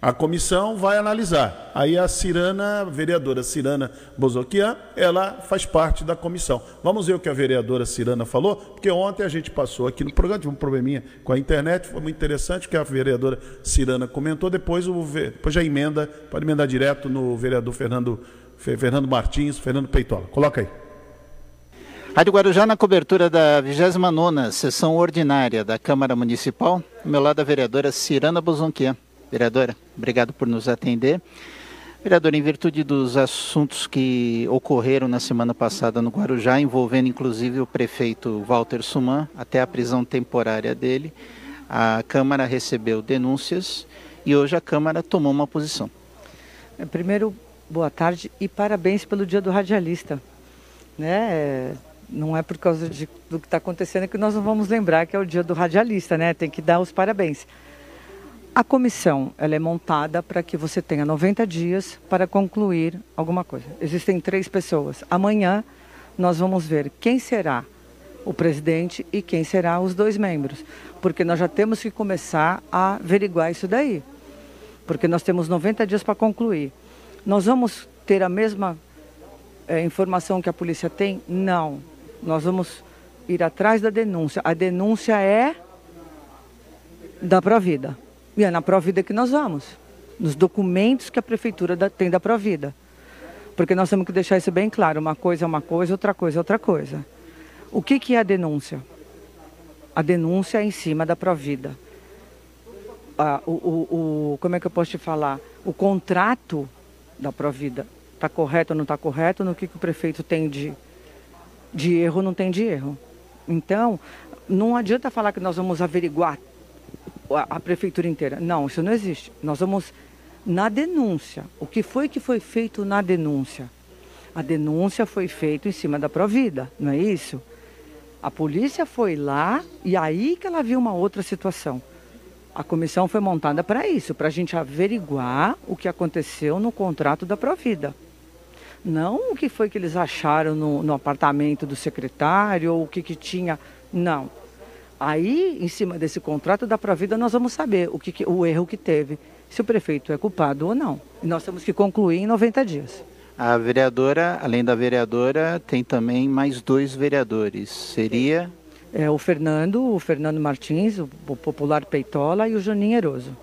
A comissão vai analisar. Aí a Cirana, a vereadora Cirana Bozoquian, ela faz parte da comissão. Vamos ver o que a vereadora Cirana falou, porque ontem a gente passou aqui no programa, tive um probleminha com a internet, foi muito interessante o que a vereadora Cirana comentou. Depois, o, depois já emenda, pode emendar direto no vereador Fernando Fernando Martins, Fernando Peitola. Coloca aí. Rádio Guarujá na cobertura da 29 sessão ordinária da Câmara Municipal. Ao meu lado a vereadora Cirana Bozonquian. Vereadora, obrigado por nos atender. Vereadora, em virtude dos assuntos que ocorreram na semana passada no Guarujá, envolvendo inclusive o prefeito Walter Suman, até a prisão temporária dele, a Câmara recebeu denúncias e hoje a Câmara tomou uma posição. É, primeiro, boa tarde e parabéns pelo Dia do Radialista. Né? Não é por causa de, do que está acontecendo que nós não vamos lembrar que é o Dia do Radialista, né? Tem que dar os parabéns. A comissão ela é montada para que você tenha 90 dias para concluir alguma coisa. Existem três pessoas. Amanhã nós vamos ver quem será o presidente e quem será os dois membros, porque nós já temos que começar a averiguar isso daí, porque nós temos 90 dias para concluir. Nós vamos ter a mesma é, informação que a polícia tem? Não. Nós vamos ir atrás da denúncia. A denúncia é da Provida. E é na Provida que nós vamos. Nos documentos que a prefeitura tem da Provida. Porque nós temos que deixar isso bem claro. Uma coisa é uma coisa, outra coisa é outra coisa. O que, que é a denúncia? A denúncia é em cima da Provida. Ah, o, o, o, como é que eu posso te falar? O contrato da Provida está correto ou não está correto, no que, que o prefeito tem de, de erro não tem de erro. Então, não adianta falar que nós vamos averiguar a, a, prefeitura inteira. Não, isso não existe. Nós vamos na denúncia. O que foi que foi feito na denúncia? A denúncia foi feita em cima da Provida, não é isso? A polícia foi lá e aí que ela viu uma outra situação. A comissão foi montada para isso, para a gente averiguar o que aconteceu no contrato da Provida. Não o que foi que eles acharam no, no apartamento do secretário, ou o que, que tinha. Não. Aí, em cima desse contrato da Provida, nós vamos saber o, que, o erro que teve, se o prefeito é culpado ou não. E nós temos que concluir em 90 dias. A vereadora, além da vereadora, tem também mais dois vereadores. Seria é, o Fernando, o Fernando Martins, o, o popular Peitola e o Juninho Eroso.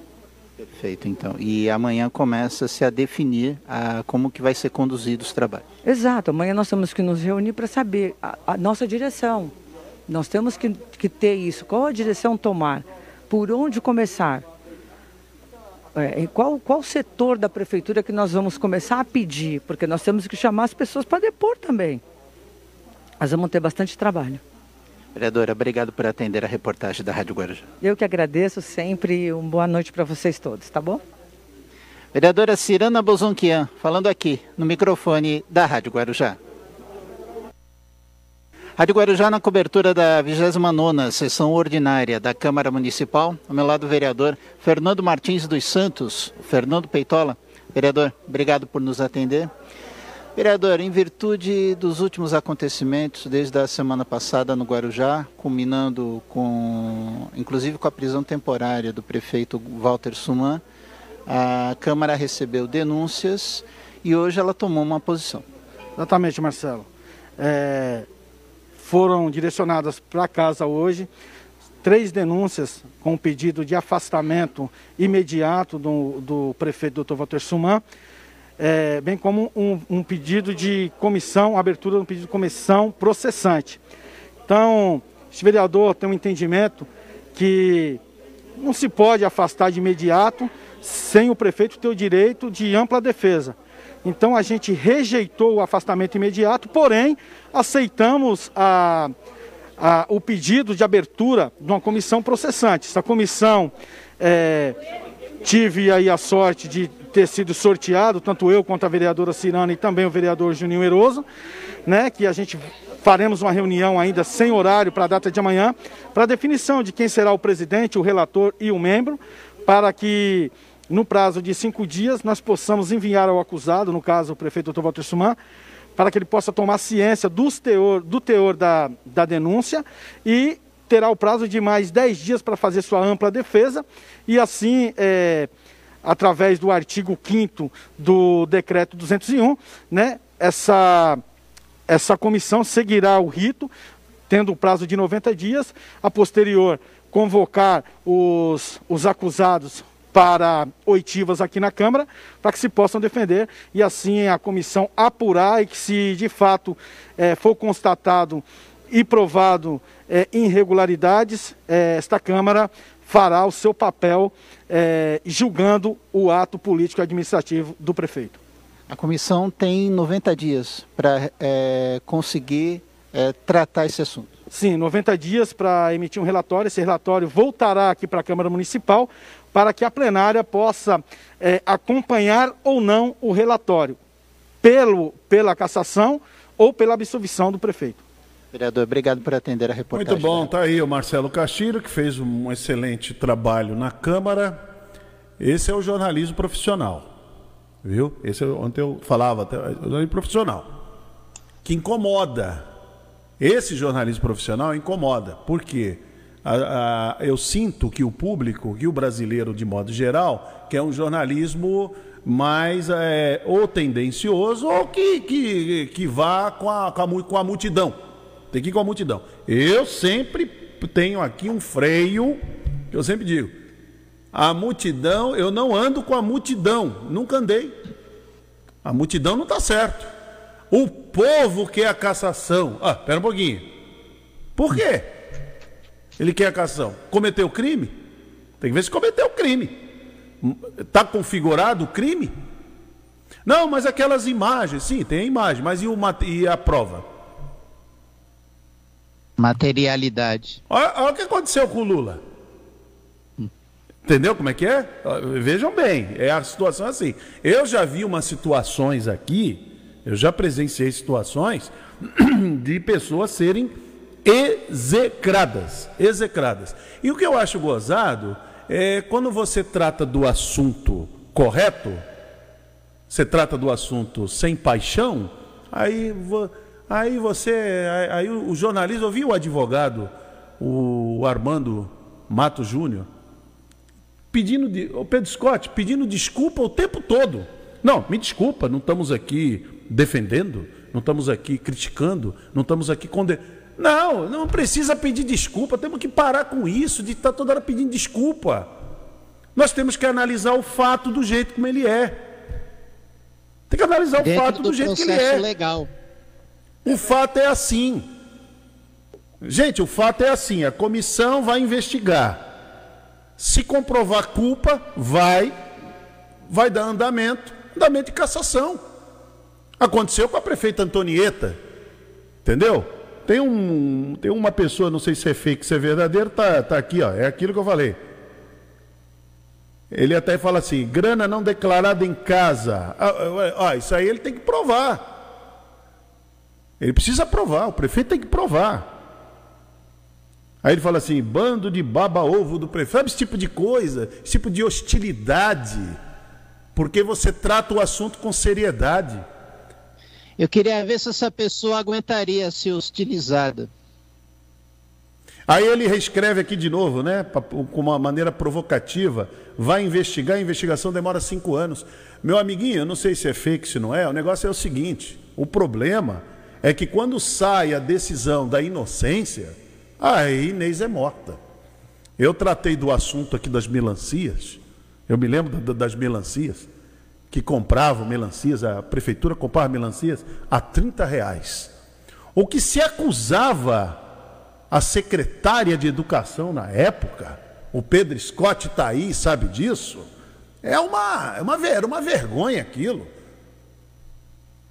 Perfeito, então. E amanhã começa-se a definir a, como que vai ser conduzido os trabalhos. Exato. Amanhã nós temos que nos reunir para saber a, a, nossa direção. Nós temos que, que ter isso. Qual a direção tomar? Por onde começar? é, qual, qual setor da prefeitura que nós vamos começar a pedir? Porque nós temos que chamar as pessoas para depor também. Nós vamos ter bastante trabalho. Vereadora, obrigado por atender a reportagem da Rádio Guarujá. Eu que agradeço sempre. Uma boa noite para vocês todos, tá bom? Vereadora Cirana Bozonquian, falando aqui no microfone da Rádio Guarujá. Rádio Guarujá na cobertura da 29ª sessão ordinária da Câmara Municipal. Ao meu lado o vereador Fernando Martins dos Santos, Fernando Peitola. Vereador, obrigado por nos atender. Vereador, em virtude dos últimos acontecimentos desde a semana passada no Guarujá, culminando com, inclusive com a prisão temporária do prefeito Walter Suman, a Câmara recebeu denúncias e hoje ela tomou uma posição. Exatamente, Marcelo. É, foram direcionadas para casa hoje três denúncias com pedido de afastamento imediato do, do prefeito Dr. Walter Suman, é, bem como um, um, pedido de comissão, abertura de um pedido de comissão processante. Então, esse vereador tem um entendimento que não se pode afastar de imediato sem o prefeito ter o direito de ampla defesa. Então a gente rejeitou o afastamento imediato, porém aceitamos a, a, o pedido de abertura de uma comissão processante. Essa comissão é, tive aí a sorte de ter sido sorteado, tanto eu quanto a vereadora Cirana e também o vereador Juninho Eroso, né, que a gente faremos uma reunião ainda sem horário para a data de amanhã, para definição de quem será o presidente, o relator e o membro, para que no prazo de cinco dias, nós possamos enviar ao acusado, no caso o prefeito Dr. Walter Suman, para que ele possa tomar ciência dos teor, do teor da, da denúncia e terá o prazo de mais 10 dias para fazer sua ampla defesa e assim, é, através do artigo 5 do decreto 201, né, essa, essa comissão seguirá o rito, tendo o prazo de 90 dias, a posterior convocar os, os acusados para oitivas aqui na Câmara, para que se possam defender e assim a comissão apurar e que se de fato é, for constatado e provado é, irregularidades, é, esta Câmara fará o seu papel é, julgando o ato político administrativo do prefeito. A comissão tem 90 dias para é, conseguir é, tratar esse assunto. Sim, 90 dias para emitir um relatório. Esse relatório voltará aqui para a Câmara Municipal para que a plenária possa é, acompanhar ou não o relatório, pelo, pela cassação ou pela absolvição do prefeito. Vereador, obrigado por atender a reportagem. Muito bom, está aí o Marcelo Castilho, que fez um excelente trabalho na Câmara. Esse é o jornalismo profissional, viu? Esse é ontem eu falava, até, o jornalismo profissional, que incomoda. Esse jornalismo profissional incomoda. Por quê? A, a, eu sinto que o público, que o brasileiro de modo geral, quer um jornalismo mais é, ou tendencioso ou que, que, que vá com a, com, a, com a multidão. Tem que ir com a multidão. Eu sempre tenho aqui um freio, que eu sempre digo. A multidão, eu não ando com a multidão, nunca andei. A multidão não está certo. O povo quer a cassação. Ah, espera um pouquinho. Por quê? Ele quer a cassação. Cometeu crime? Tem que ver se cometeu crime. Está configurado o crime? Não, mas aquelas imagens, sim, tem a imagem, mas e, o, e a prova? Materialidade. Olha, olha o que aconteceu com o Lula. Entendeu como é que é? Vejam bem, é a situação assim. Eu já vi umas situações aqui, eu já presenciei situações de pessoas serem execradas, execradas. E o que eu acho gozado é quando você trata do assunto correto, você trata do assunto sem paixão, aí, aí você, aí o jornalista, eu vi o advogado, o Armando Mato Júnior, pedindo, de, o Pedro Scott, pedindo desculpa o tempo todo. Não, me desculpa, não estamos aqui defendendo, não estamos aqui criticando, não estamos aqui condenando. Não, não precisa pedir desculpa. Temos que parar com isso, de estar toda hora pedindo desculpa. Nós temos que analisar o fato do jeito como ele é. Tem que analisar Dentro o fato do, do jeito que ele é. legal. O fato é assim. Gente, o fato é assim: a comissão vai investigar. Se comprovar culpa, vai vai dar andamento, andamento de cassação. Aconteceu com a prefeita Antonieta, entendeu? Tem, um, tem uma pessoa, não sei se é fake, se é verdadeiro, tá, tá aqui, ó, é aquilo que eu falei. Ele até fala assim: grana não declarada em casa. Ah, ah, ah, isso aí ele tem que provar. Ele precisa provar, o prefeito tem que provar. Aí ele fala assim: bando de baba-ovo do prefeito. Sabe esse tipo de coisa? Esse tipo de hostilidade. Porque você trata o assunto com seriedade. Eu queria ver se essa pessoa aguentaria ser hostilizada. Aí ele reescreve aqui de novo, né? Com uma maneira provocativa. Vai investigar, a investigação demora cinco anos. Meu amiguinho, eu não sei se é fake, se não é. O negócio é o seguinte: o problema é que quando sai a decisão da inocência, aí Inês é morta. Eu tratei do assunto aqui das melancias. Eu me lembro das melancias, que compravam melancias, a prefeitura comprava melancias a 30 reais. O que se acusava a secretária de educação na época, o Pedro Scott está aí, sabe disso? É uma, é uma, era uma vergonha aquilo.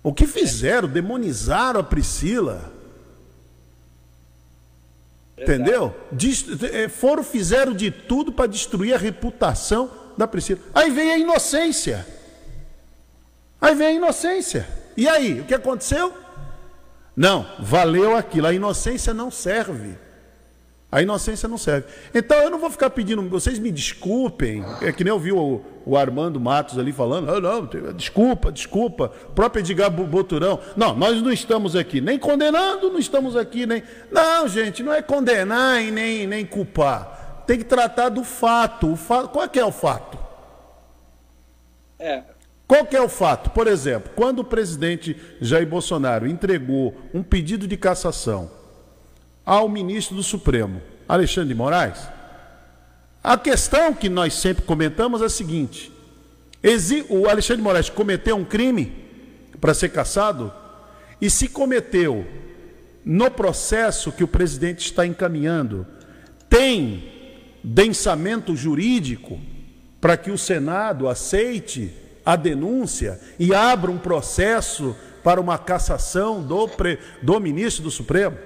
O que fizeram? Demonizaram a Priscila. Entendeu? É, foram, fizeram de tudo para destruir a reputação da Priscila. Aí vem a inocência. Aí vem a inocência. E aí, o que aconteceu? Não, valeu aquilo. A inocência não serve. A inocência não serve. Então eu não vou ficar pedindo, vocês me desculpem. É que nem eu vi o, o Armando Matos ali falando, ah, não, desculpa, desculpa. O próprio Edgar Boturão. Não, nós não estamos aqui nem condenando, não estamos aqui nem. Não, gente, não é condenar e nem, nem culpar. Tem que tratar do fato. O. Qual é que é o fato? É, qual que é o fato? Por exemplo, quando o presidente Jair Bolsonaro entregou um pedido de cassação ao ministro do Supremo, Alexandre de Moraes, a questão que nós sempre comentamos é a seguinte: o Alexandre de Moraes cometeu um crime para ser cassado? E se cometeu no processo que o presidente está encaminhando, tem densamento jurídico para que o Senado aceite a denúncia e abra um processo para uma cassação do, pre, do ministro do Supremo?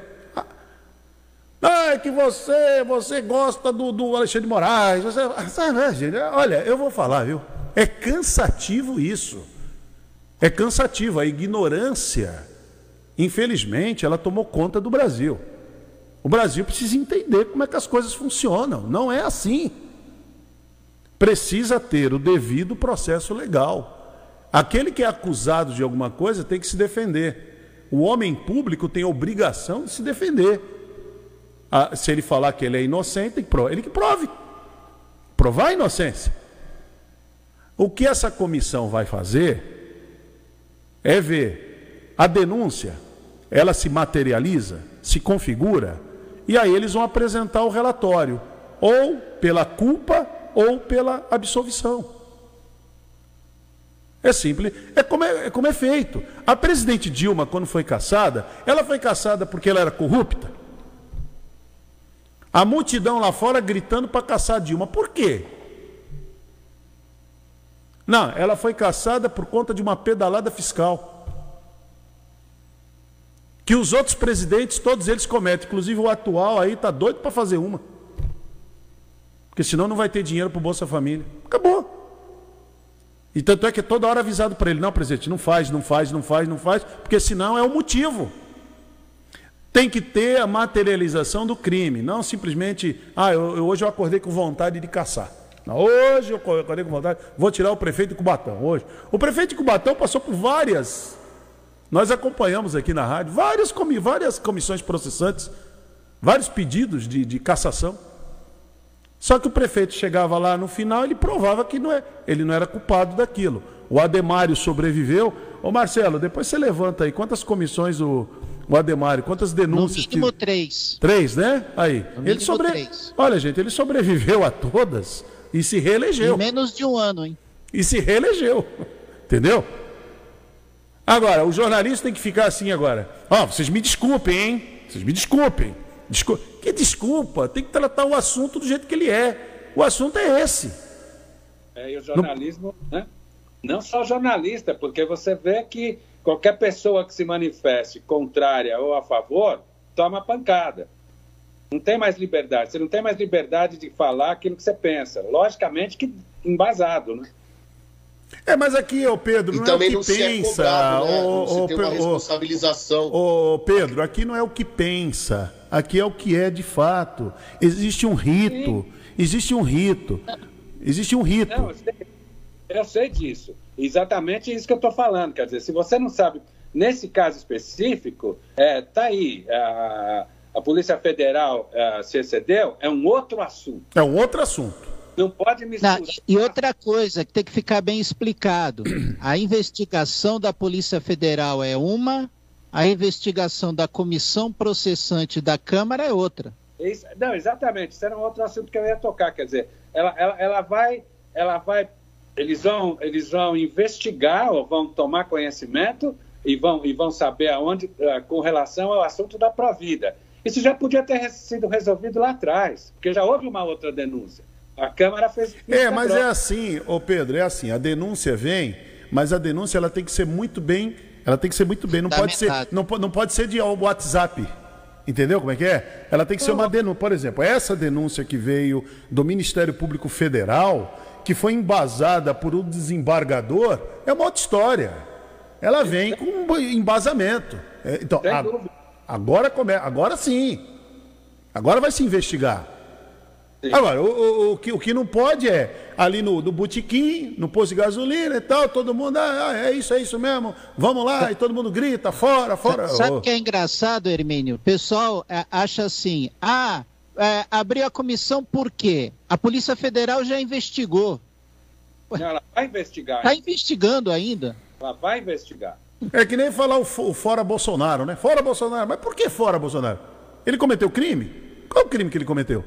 Ah, é que você, você gosta do, do Alexandre de Moraes. Você, sabe, né, gente? Olha, eu vou falar, viu? É cansativo isso. É cansativo. A ignorância, infelizmente, ela tomou conta do Brasil. O Brasil precisa entender como é que as coisas funcionam. Não é assim precisa ter o devido processo legal. Aquele que é acusado de alguma coisa tem que se defender. O homem público tem obrigação de se defender. Ah, se ele falar que ele é inocente, ele que prove. Provar a inocência. O que essa comissão vai fazer é ver a denúncia, ela se materializa, se configura, e aí eles vão apresentar o relatório, ou pela culpa ou pela absolvição. É simples, é como é, é como é feito. A presidente Dilma, quando foi caçada, ela foi caçada porque ela era corrupta. A multidão lá fora gritando para caçar Dilma. Por quê? Não, ela foi caçada por conta de uma pedalada fiscal. Que os outros presidentes, todos eles cometem, inclusive o atual aí está doido para fazer uma. Porque senão não vai ter dinheiro para o Bolsa Família. Acabou. E tanto é que é toda hora avisado para ele, não, presidente, não faz, não faz, não faz, não faz, porque senão é o motivo. Tem que ter a materialização do crime, não simplesmente, ah, eu, eu, hoje eu acordei com vontade de caçar. Hoje eu acordei com vontade, vou tirar o prefeito de Cubatão hoje. O prefeito de Cubatão passou por várias, nós acompanhamos aqui na rádio, várias, várias comissões processantes, vários pedidos de, de cassação. Só que o prefeito chegava lá no final, ele provava que não é, ele não era culpado daquilo. O Ademário sobreviveu. Ô Marcelo, depois você levanta aí quantas comissões o, o Ademário, quantas denúncias? No mínimo que... três. Três, né? Aí. No ele sobre... Três. Olha, gente, ele sobreviveu a todas e se reelegeu. Em menos de um ano, hein? E se reelegeu. Entendeu? Agora, o jornalista tem que ficar assim agora. Ó, oh, vocês me desculpem, hein? Vocês me desculpem. Desculpa. Que desculpa, tem que tratar o assunto do jeito que ele é. O assunto é esse. É, e o jornalismo, Não... né? Não só jornalista, porque você vê que qualquer pessoa que se manifeste contrária ou a favor toma pancada. Não tem mais liberdade. Você não tem mais liberdade de falar aquilo que você pensa. Logicamente que embasado, né? É, mas aqui, ô Pedro, não e também é o não que se é pensa. cobrado, né? ô, ô, tem uma ô, responsabilização. Ô, Pedro, aqui não é o que pensa. Aqui é o que é de fato. Existe um rito. Existe um rito. Existe um rito. Não, eu sei, eu sei disso. Exatamente isso que eu estou falando. Quer dizer, se você não sabe, nesse caso específico, é, tá aí. A, a Polícia Federal é, se excedeu, é um outro assunto. É um outro assunto. Não pode misturar. Não, e outra coisa que tem que ficar bem explicado: a investigação da Polícia Federal é uma, a investigação da comissão processante da Câmara é outra. Isso- não, exatamente. Isso era um outro assunto que eu ia tocar. Quer dizer, ela, ela, ela vai, ela vai, eles vão, eles vão investigar ou vão tomar conhecimento e vão, e vão saber aonde, eh, com relação ao assunto da Provida. Isso já podia ter sido resolvido lá atrás, porque já houve uma outra denúncia. A Câmara fez. É, mas é assim, ô Pedro, é assim, a denúncia vem, mas a denúncia ela tem que ser muito bem, ela tem que ser muito bem, não pode ser, não, não pode ser de WhatsApp. Entendeu como é que é? Ela tem que ser uma denúncia, por exemplo, essa denúncia que veio do Ministério Público Federal, que foi embasada por um desembargador, é uma outra história. Ela vem com um embasamento. É, Então, a- agora come, agora sim. Agora vai se investigar. Agora, o, o- o que, o que não pode é ali no, no botequim, no posto de gasolina e tal, todo mundo, ah, ah, é isso, é isso mesmo, vamos lá, e todo mundo grita, fora, fora. Sabe o que é engraçado, Hermínio? O pessoal é, acha assim: ah, é, abriu a comissão por quê? A Polícia Federal já investigou. Não, ela vai investigar. Está investigando ainda. Ela vai investigar. É que nem falar o, o fora Bolsonaro, né? Fora Bolsonaro. Mas por que fora Bolsonaro? Ele cometeu crime? Qual o crime que ele cometeu?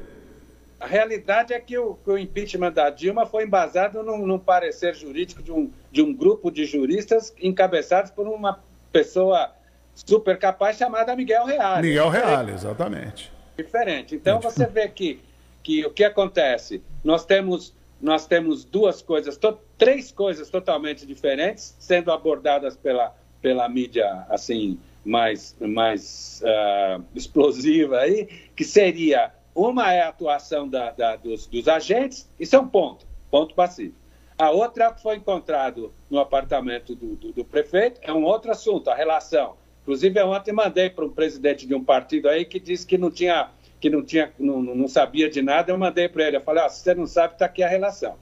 A realidade é que o, que o impeachment da Dilma foi embasado num, num parecer jurídico de um, de um grupo de juristas encabeçados por uma pessoa super capaz chamada Miguel Reale. Miguel Reale, exatamente. Diferente. Então você vê que, que o que acontece? Nós temos, nós temos duas coisas, to- três coisas totalmente diferentes sendo abordadas pela, pela mídia assim mais, mais ah, explosiva aí, que seria uma é a atuação da, da- dos, dos agentes, isso é um ponto, ponto pacífico. A outra que foi encontrado no apartamento do, do- do prefeito é um outro assunto, a relação. Inclusive, eu ontem mandei para um presidente de um partido aí que disse que não tinha, que não tinha, não, não não sabia de nada. Eu mandei para ele, eu falei, ó, se você não sabe, está aqui a relação.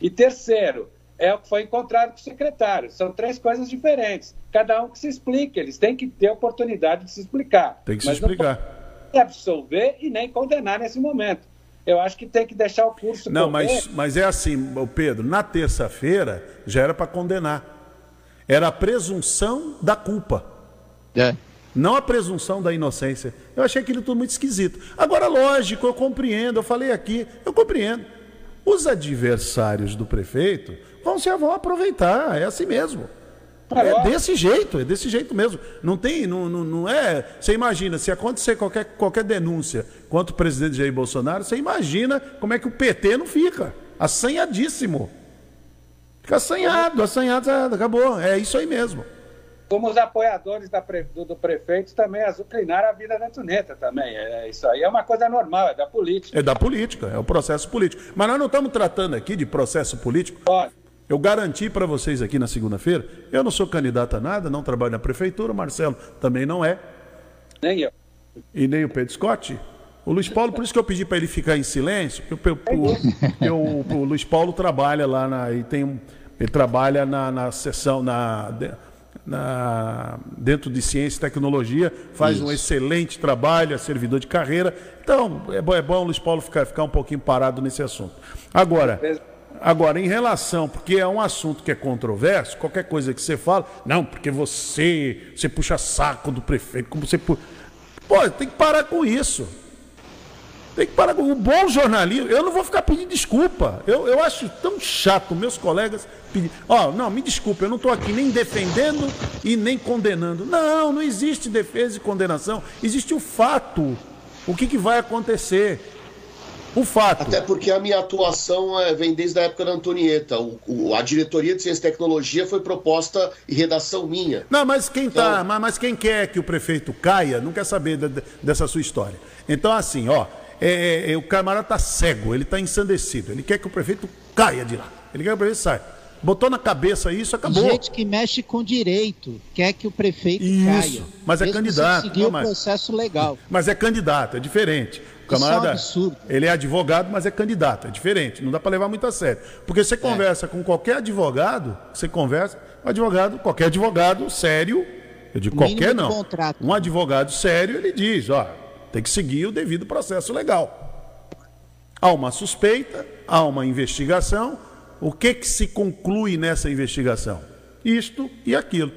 E terceiro, é o que foi encontrado com o secretário. São três coisas diferentes. Cada um que se explique, eles têm que ter oportunidade de se explicar. Tem que se não explicar. pode absolver e nem condenar nesse momento. Eu acho que tem que deixar o curso Não, correr. mas, mas é assim, Pedro, na terça-feira já era para condenar. Era a presunção da culpa. Não a presunção da inocência. Eu achei aquilo tudo muito esquisito. Agora, lógico, eu compreendo, eu falei aqui, eu compreendo. Os adversários do prefeito vão se vão aproveitar, é assim mesmo. É desse jeito, é desse jeito mesmo. Não tem, não, não, não é. Você imagina, se acontecer qualquer, qualquer denúncia contra o presidente Jair Bolsonaro, você imagina como é que o PT não fica. Assanhadíssimo. Fica assanhado, assanhado, ah, acabou. É isso aí mesmo. Como os apoiadores pre- do, do prefeito também azucrinaram a vida da Antoneta também. É, isso aí é uma coisa normal, é da política. É da política, é o processo político. Mas nós não estamos tratando aqui de processo político. Eu garanti para vocês aqui na segunda-feira, eu não sou candidato a nada, não trabalho na prefeitura, o Marcelo também não é. Nem eu. E nem o Pedro Scott. O Luiz Paulo, por isso que eu pedi para ele ficar em silêncio, porque, o- porque o, Luiz Paulo trabalha lá na. E tem um, ele trabalha na, na seção, na, na- dentro de ciência e tecnologia, faz um excelente trabalho, é servidor de carreira. Então, é bom, é bom o Luiz Paulo ficar, ficar um pouquinho parado nesse assunto. Agora, agora, em relação, porque é um assunto que é controverso, qualquer coisa que você fala, não, porque você, você puxa saco do prefeito, como você. pu- Pô, tem que parar com isso. Tem que parar com o bom jornalismo. Eu não vou ficar pedindo desculpa. Eu, eu acho tão chato meus colegas pedir. Ó, não, me desculpe, eu não estou aqui nem defendendo e nem condenando. Não, não existe defesa e condenação. Existe o fato. O que, que vai acontecer. O fato. Até porque a minha atuação é, vem desde a época da Antonieta. O, o, a diretoria de ciência e tecnologia foi proposta e redação minha. Não, mas quem tá, então... mas, mas, quem quer que o prefeito caia não quer saber de, dessa sua história. Então, assim, ó, é, é, é o camarada tá cego, ele tá ensandecido. Ele quer que o prefeito caia de lá. Ele quer que o prefeito saia. Botou na cabeça isso, acabou. Gente que mexe com direito, quer que o prefeito isso, caia. Mas é candidato. Seguir o processo legal. Mas é candidato, é diferente. Camarada, é um absurdo. ele é advogado, mas é candidato, é diferente. Não dá para levar muito a sério. Porque você é. conversa é. com qualquer advogado, você conversa, um advogado, qualquer advogado sério, eu digo qualquer não. Contrato. Um advogado sério, ele diz, ó, tem que seguir o devido processo legal. Há uma suspeita, há uma investigação, o que, que se conclui nessa investigação? Isto e aquilo.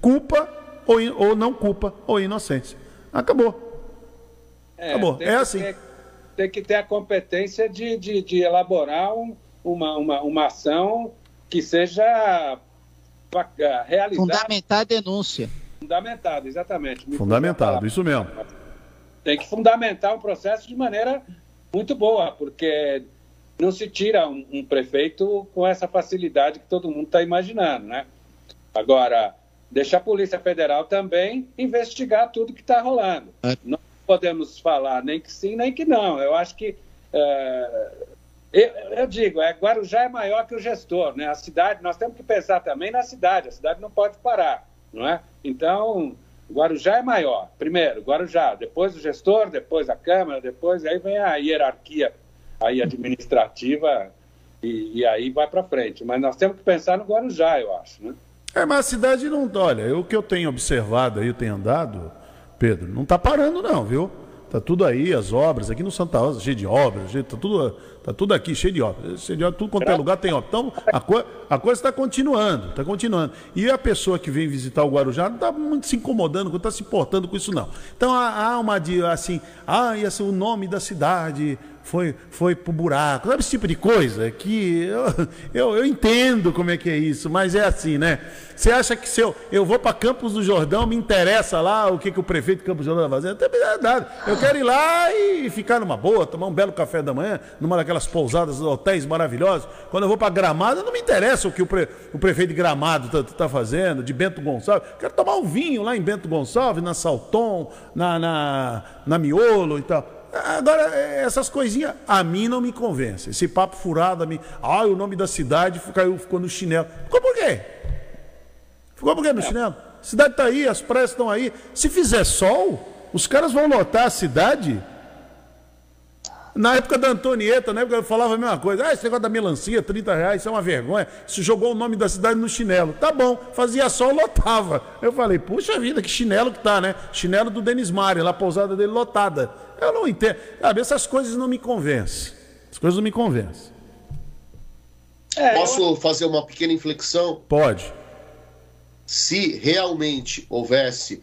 Culpa ou, ou não culpa, ou inocência. Acabou. É, Acabou. É assim. Ter, tem que ter a competência de, de, de elaborar um, uma, uma, uma ação que seja ah, realizada. Fundamentar a denúncia. Fundamentado, exatamente. Me Fundamentado, isso mesmo. Tem que fundamentar o processo de maneira muito boa, porque não se tira um, um prefeito com essa facilidade que todo mundo está imaginando, né? Agora, deixa a Polícia Federal também investigar tudo que está rolando. É. Não podemos falar nem que sim, nem que não. Eu acho que. É, eu, eu, digo, é, Guarujá é maior que o gestor, né? A cidade, nós temos que pensar também na cidade. A cidade não pode parar, não é? Então, Guarujá é maior. Primeiro, Guarujá, depois o gestor, depois a Câmara, depois aí vem a hierarquia aí administrativa e, e aí vai para frente. Mas nós temos que pensar no Guarujá, eu acho, né? É, mas a cidade não. Olha, o que eu tenho observado aí, eu tenho andado, Pedro, não está parando, não, viu? Tá tudo aí, as obras, aqui no Santa Rosa, cheio de obras, tá tudo, tá tudo aqui cheio de obras. Cheio de obras tudo quanto é lugar tem obras. Então, a, co a coisa está continuando, está continuando. E a pessoa que vem visitar o Guarujá não está muito se incomodando, não está se importando com isso, não. Então, há, há uma, assim, ah, esse é o nome da cidade, foi, foi pro buraco, sabe esse tipo de coisa que eu, eu, eu, entendo como é que é isso, mas é assim, né? Você acha que se eu, eu vou para Campos do Jordão, me interessa lá o que, que o prefeito de Campos do Jordão vai fazer? Não tem nada. Eu quero ir lá e ficar numa boa, tomar um belo café da manhã, numa daquelas pousadas, hotéis maravilhosos. Quando eu vou para Gramado, não me interessa o que o, pre, o prefeito de Gramado está tá fazendo, de Bento Gonçalves. Quero tomar um vinho lá em Bento Gonçalves, na Salton, na, na, na Miolo e tal. Agora, essas coisinhas a mim não me convencem. Esse papo furado a mim. Ah, o nome da cidade ficou, ficou no chinelo. Ficou por quê? Ficou por quê no é. chinelo? A cidade está aí, as praias estão aí. Se fizer sol, os caras vão lotar a cidade na época da Antonieta, na época eu falava a mesma coisa. Ah, esse negócio da melancia, 30 reais, isso é uma vergonha. Se jogou o nome da cidade no chinelo. Tá bom, fazia sol, lotava. Eu falei, puxa vida, que chinelo que tá, né? Chinelo do Denis Mari, lá a pousada dele lotada. Eu não entendo. Sabe, essas coisas não me convencem. As coisas não me convencem. É, Posso fazer uma pequena inflexão? Pode. Se realmente houvesse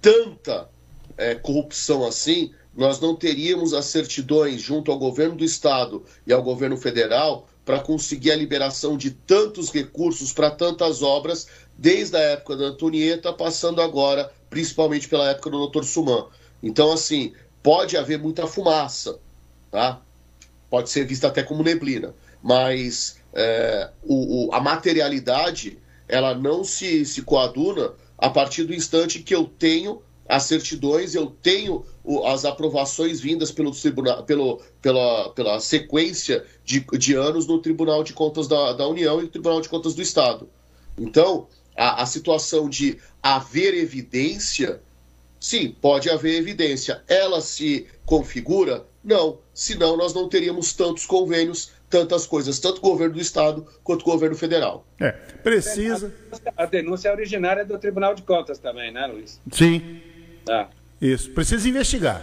tanta é, corrupção assim, nós não teríamos as certidões junto ao governo do estado e ao governo federal para conseguir a liberação de tantos recursos para tantas obras, desde a época da Antonieta, passando agora, principalmente pela época do Dr. Suman. Então, assim, pode haver muita fumaça, tá? Pode ser vista até como neblina, mas é, o, o, a materialidade ela não se, se coaduna a partir do instante que eu tenho as certidões, eu tenho as aprovações vindas pelo tribunal, pelo, pela, pela sequência de, de anos no Tribunal de Contas da, da União e no Tribunal de Contas do Estado. Então, a, a situação de haver evidência, sim, pode haver evidência. Ela se configura? Não. Senão, nós não teríamos tantos convênios, tantas coisas, tanto o governo do Estado quanto o governo federal. É, precisa. A, a denúncia é originária do Tribunal de Contas também, né, Luiz? Sim. Tá. Isso. Precisa investigar.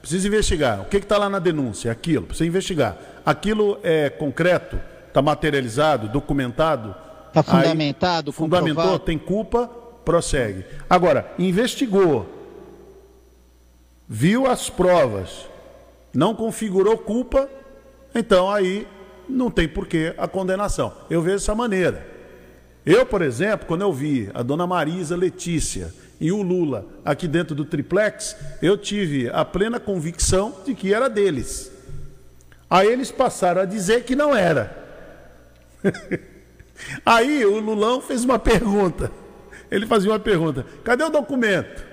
Precisa investigar. O que está lá na denúncia? Aquilo. Precisa investigar. Aquilo é concreto? Está materializado? Documentado? Está fundamentado? Aí, fundamentou? Tem culpa? Prossegue. Agora, investigou. Viu as provas. Não configurou culpa? Então aí não tem porquê a condenação. Eu vejo dessa maneira. Eu, por exemplo, quando eu vi a dona Marisa Letícia e o Lula aqui dentro do triplex, eu tive a plena convicção de que era deles. Aí eles passaram a dizer que não era. Aí o Lulão fez uma pergunta. Ele fazia uma pergunta: cadê o documento?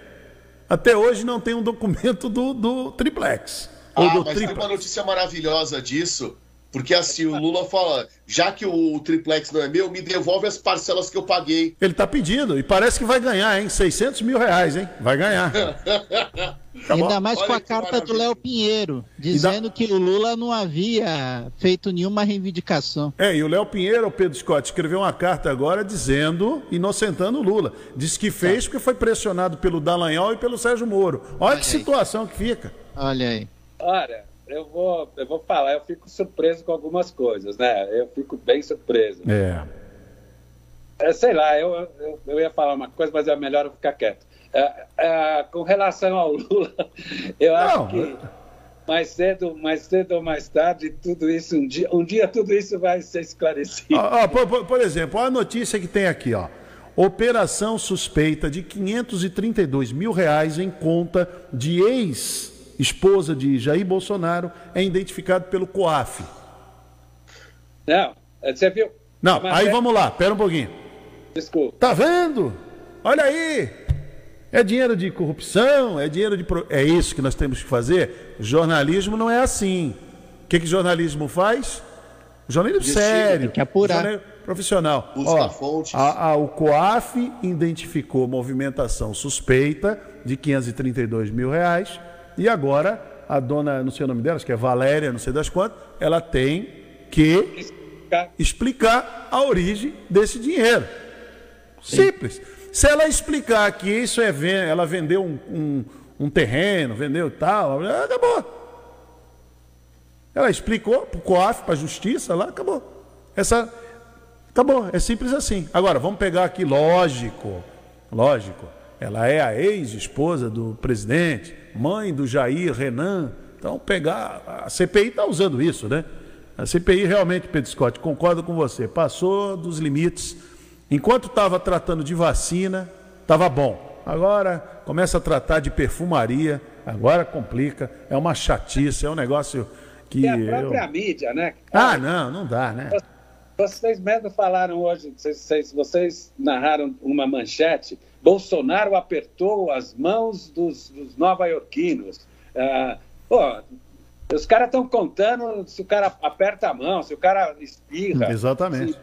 Até hoje não tem um documento do, do triplex. Ah, mas triplex. tem uma notícia maravilhosa disso porque assim, o Lula fala, já que o triplex não é meu, me devolve as parcelas que eu paguei. Ele tá pedindo, e parece que vai ganhar, hein? 600 mil reais, hein? Vai ganhar. Tá Ainda mais Olha com a carta maravilha. do Léo Pinheiro, dizendo da... que o Lula não havia feito nenhuma reivindicação. É, e o Léo Pinheiro, o Pedro Scott, escreveu uma carta agora dizendo, inocentando o Lula. Diz que fez tá. porque foi pressionado pelo Dallagnol e pelo Sérgio Moro. Olha, Olha que aí. situação que fica. Olha aí. Olha, eu vou, eu vou falar, eu fico surpreso com algumas coisas, né? Eu fico bem surpreso. É. é sei lá, eu, eu, eu, ia falar uma coisa, mas é melhor eu ficar quieto. É, é, com relação ao Lula, eu Não. acho que mais cedo, mais cedo ou mais tarde, tudo isso, um dia, um dia tudo isso vai ser esclarecido. Ah, ah, por, por, exemplo, a notícia que tem aqui, ó. Operação suspeita de 532 mil reais em conta de ex esposa de Jair Bolsonaro, é identificado pelo COAF. Não, você viu? Não, aí vamos lá, pera um pouquinho. Desculpa. Tá vendo? Olha aí. É dinheiro de corrupção, é dinheiro de. É isso que nós temos que fazer? Jornalismo não é assim. O que, que jornalismo faz? Jornalismo sério. Tem que apurar. profissional. Busca fontes. A, a, o COAF identificou movimentação suspeita de 532 mil reais e agora, a dona, não sei o nome dela, acho que é Valéria, não sei das quantas, ela tem que explicar a origem desse dinheiro. Simples. Se ela explicar que isso é ela vendeu um, um, um terreno, vendeu tal, acabou. Ela explicou para o COAF, para a justiça lá, acabou. Essa. Acabou, é simples assim. Agora, vamos pegar aqui, lógico, lógico. Ela é a ex-esposa do presidente, mãe do Jair Renan. Então, pegar. A CPI está usando isso, né? A CPI realmente, Pedro Scott, concordo com você, passou dos limites. Enquanto estava tratando de vacina, estava bom. Agora começa a tratar de perfumaria, agora complica, é uma chatice, é um negócio que. E a própria eu... mídia, né? Ah, não, não dá, né? Vocês mesmo falaram hoje, vocês, vocês narraram uma manchete Bolsonaro apertou as mãos dos, dos nova-iorquinos. Ah, pô, os caras estão contando se o cara aperta a mão, se o cara espirra. Exatamente. Se...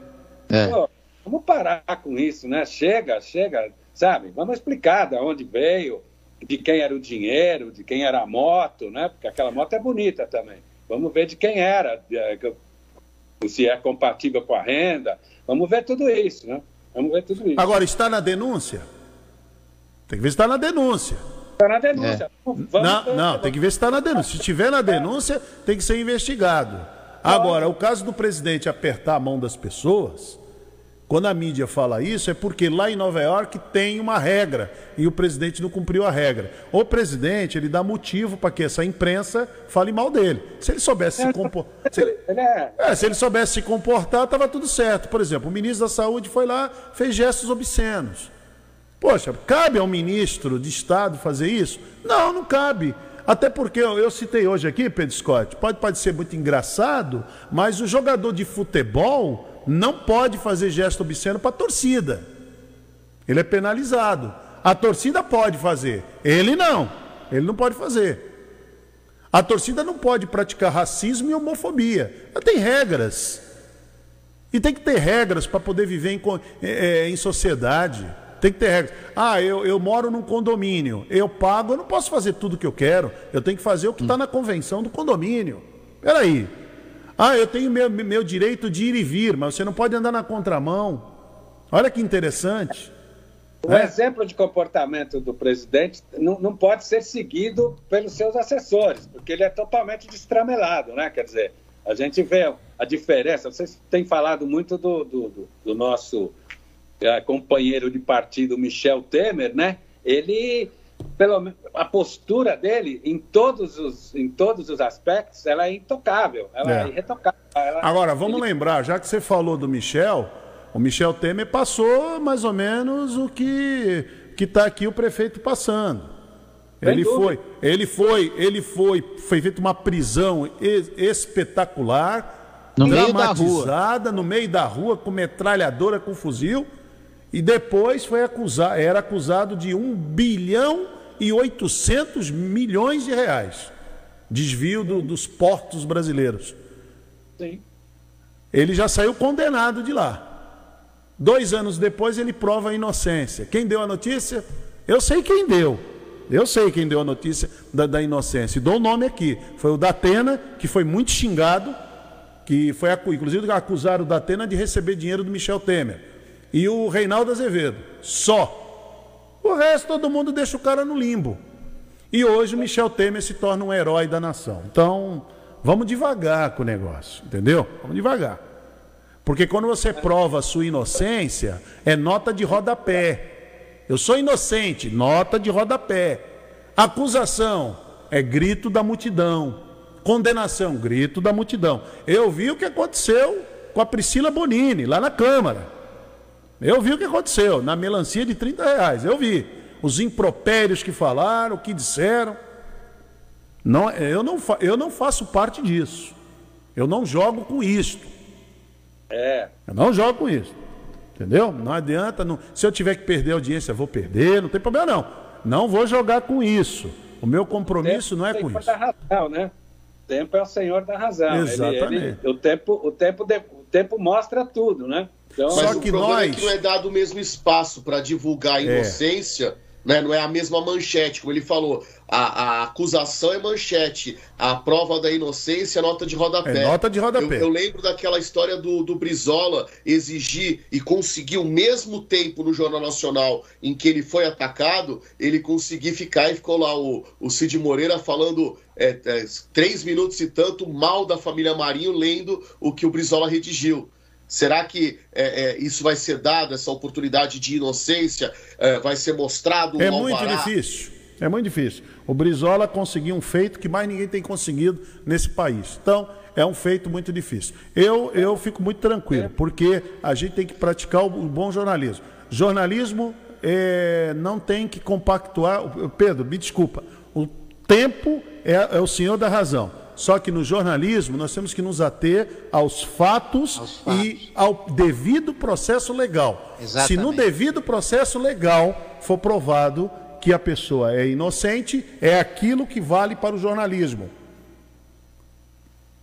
É. Pô, vamos parar com isso, né? Chega, chega, sabe? Vamos explicar de onde veio, de quem era o dinheiro, de quem era a moto, né? Porque aquela moto é bonita também. Vamos ver de quem era, se é compatível com a renda. Vamos ver tudo isso, né? Vamos ver tudo isso. Agora, está na denúncia? Tem que ver se está na denúncia. Está na denúncia. É. Não, não, tem que ver se está na denúncia. Se estiver na denúncia, tem que ser investigado. Agora, o caso do presidente apertar a mão das pessoas, quando a mídia fala isso, é porque lá em Nova York tem uma regra e o presidente não cumpriu a regra. O presidente, ele dá motivo para que essa imprensa fale mal dele. Se ele soubesse se comportar. Se ele... É, é, se ele soubesse se comportar, estava tudo certo. Por exemplo, o ministro da Saúde foi lá, fez gestos obscenos. Poxa, cabe ao ministro de Estado fazer isso? Não, não cabe. Até porque eu, eu citei hoje aqui, Pedro Scott, pode, ser muito engraçado, mas o jogador de futebol não pode fazer gesto obsceno para a torcida. Ele é penalizado. A torcida pode fazer, ele não. Ele não pode fazer. A torcida não pode praticar racismo e homofobia. Ela tem regras. E tem que ter regras para poder viver em, é, em sociedade. Tem que ter regras. Ah, eu, eu moro num condomínio, eu pago, eu não posso fazer tudo o que eu quero, eu tenho que fazer o que está na convenção do condomínio. Peraí. Ah, eu tenho meu, meu direito de ir e vir, mas você não pode andar na contramão. Olha que interessante. O é? exemplo de comportamento do presidente não, não pode ser seguido pelos seus assessores, porque ele é totalmente destramelado, né? Quer dizer, a gente vê a diferença. Vocês têm falado muito do, do, do, do nosso companheiro de partido Michel Temer, né? Ele, pelo a postura dele em todos os em todos os aspectos, ela é intocável, ela é, é irretocável. Ela, Agora vamos ele... lembrar, já que você falou do Michel, o Michel Temer passou mais ou menos o que que está aqui o prefeito passando. Ele foi, ele foi, ele foi, foi feita uma prisão espetacular, no dramatizada, no meio da rua, com metralhadora, com fuzil, e depois foi acusado, era acusado de 1 bilhão e 800 milhões de reais. Desvio do, dos portos brasileiros. Sim. Ele já saiu condenado de lá. Dois anos depois ele prova a inocência. Quem deu a notícia? Eu sei quem deu. Eu sei quem deu a notícia da, da inocência. E dou o nome aqui. Foi o Datena, que foi muito xingado, que foi inclusive acusaram o Datena de receber dinheiro do Michel Temer. E o Reinaldo Azevedo. Só. O resto todo mundo deixa o cara no limbo. E hoje o Michel Temer se torna um herói da nação. Então, vamos devagar com o negócio, entendeu? Vamos devagar. Porque quando você prova a sua inocência, é nota de rodapé. Eu sou inocente, nota de rodapé. Acusação é grito da multidão. Condenação, grito da multidão. Eu vi o que aconteceu com a Priscila Bonini, lá na Câmara. Eu vi o que aconteceu, na melancia de 30 reais. Eu vi. Os impropérios que falaram, o que disseram. Não, eu, não, eu não faço parte disso. Eu não jogo com isto. É. Eu não jogo com isso. Entendeu? Não adianta. Não... Se eu tiver que perder a audiência, vou perder, não tem problema não. Não vou jogar com isso. O meu compromisso não é com isso. Da razão, né? O tempo é o senhor da razão. Exatamente. Ele, ele, o, tempo, o, tempo de, o tempo mostra tudo, né? Então, Mas Só que o problema nós... é que não é dado o mesmo espaço para divulgar a é. inocência. É né? não é a mesma manchete, como ele falou. A, a, acusação é manchete, a prova da inocência é nota de rodapé. É nota de rodapé. Eu, eu lembro daquela história do, do Brizola exigir e conseguir o mesmo tempo no Jornal Nacional em que ele foi atacado, ele conseguir ficar e ficou lá o, o Cid Moreira falando é, é, três minutos e tanto mal da família Marinho, lendo o que o Brizola redigiu. Será que é, é, isso vai ser dado, essa oportunidade de inocência, é, vai ser mostrado? É muito difícil. É muito difícil. O Brizola conseguiu um feito que mais ninguém tem conseguido nesse país. Então, é um feito muito difícil. Eu, eu fico muito tranquilo, porque a gente tem que praticar o bom jornalismo. Jornalismo é, não tem que compactuar. Pedro, me desculpa. O tempo é, é o senhor da razão. Só que no jornalismo nós temos que nos ater aos fatos, aos fatos. e ao devido processo legal. Exatamente. Se no devido processo legal for provado que a pessoa é inocente, é aquilo que vale para o jornalismo.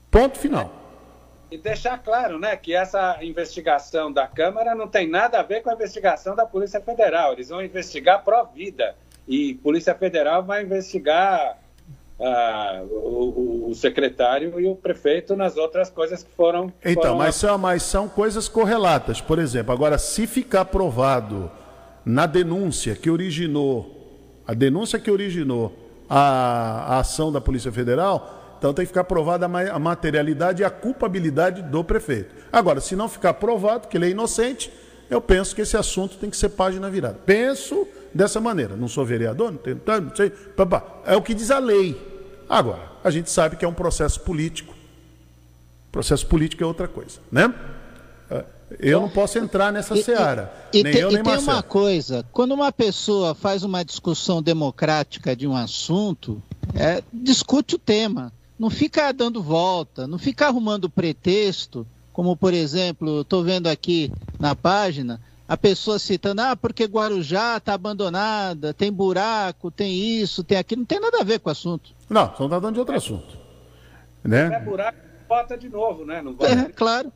Ponto final. E deixar claro, né, que essa investigação da Câmara não tem nada a ver com a investigação da Polícia Federal. Eles vão investigar pró-vida. E Polícia Federal vai investigar ah, o, o, secretário e o prefeito nas outras coisas que foram. Então, foram... Mas, são, mas são coisas correlatas. Por exemplo, agora, se ficar provado na denúncia que originou, a denúncia que originou a, a ação da Polícia Federal, então tem que ficar provada a materialidade e a culpabilidade do prefeito. Agora, se não ficar provado que ele é inocente, eu penso que esse assunto tem que ser página virada. Penso dessa maneira. Não sou vereador, não, tenho, não sei. Papá. É o que diz a lei. Agora, a gente sabe que é um processo político. Processo político é outra coisa, né? É, eu não posso entrar nessa e, seara. E, nem e, eu, nem e tem uma coisa: quando uma pessoa faz uma discussão democrática de um assunto, é, discute o tema. Não fica dando volta, não fica arrumando pretexto, como por exemplo, estou vendo aqui na página, a pessoa citando, ah, porque Guarujá está abandonada, tem buraco, tem isso, tem aquilo, não tem nada a ver com o assunto. Não, só está dando de outro assunto. Né? Se é buraco, bota de novo, né? Não É, claro.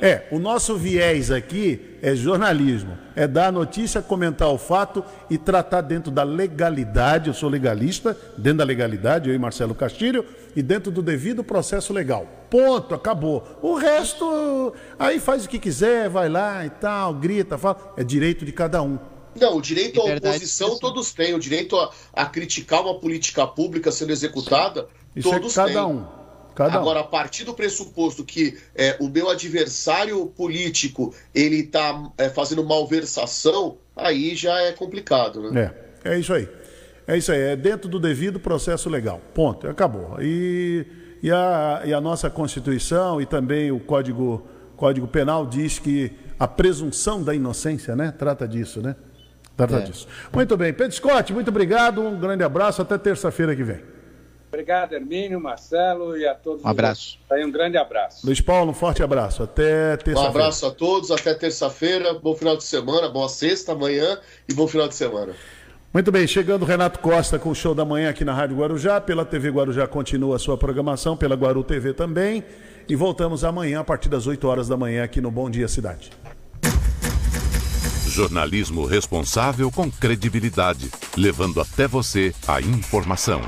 É, o nosso viés aqui é jornalismo, é dar a notícia, comentar o fato e tratar dentro da legalidade, eu sou legalista, dentro da legalidade, eu e Marcelo Castilho, e dentro do devido processo legal. Ponto, acabou. O resto, aí faz o que quiser, vai lá e tal, grita, fala, é direito de cada um. Não, o direito à oposição todos têm, o direito a, a, criticar uma política pública sendo executada, Isso é todos é cada têm. um. Cada Agora, a partir do pressuposto que é, o meu adversário político ele está é, fazendo malversação, aí já é complicado, né? É, é isso aí. É isso aí, é dentro do devido processo legal. Ponto, acabou. E, e, a, e a nossa Constituição e também o Código, Código Penal diz que a presunção da inocência, né? Trata disso, né? Trata é. disso. Muito bem. Pedro Scott, muito obrigado. Um grande abraço. Até terça-feira que vem. Obrigado, Hermínio, Marcelo e a todos. Um abraço. Aí, um grande abraço. Luiz Paulo, um forte abraço. Até terça-feira. Um abraço a todos. Até terça-feira. Bom final de semana. Boa sexta, amanhã e bom final de semana. Muito bem, chegando Renato Costa com o show da manhã aqui na Rádio Guarujá. Pela TV Guarujá continua a sua programação, pela Guaru TV também. E voltamos amanhã a partir das 8 horas da manhã aqui no Bom Dia Cidade. Jornalismo responsável com credibilidade, levando até você a informação.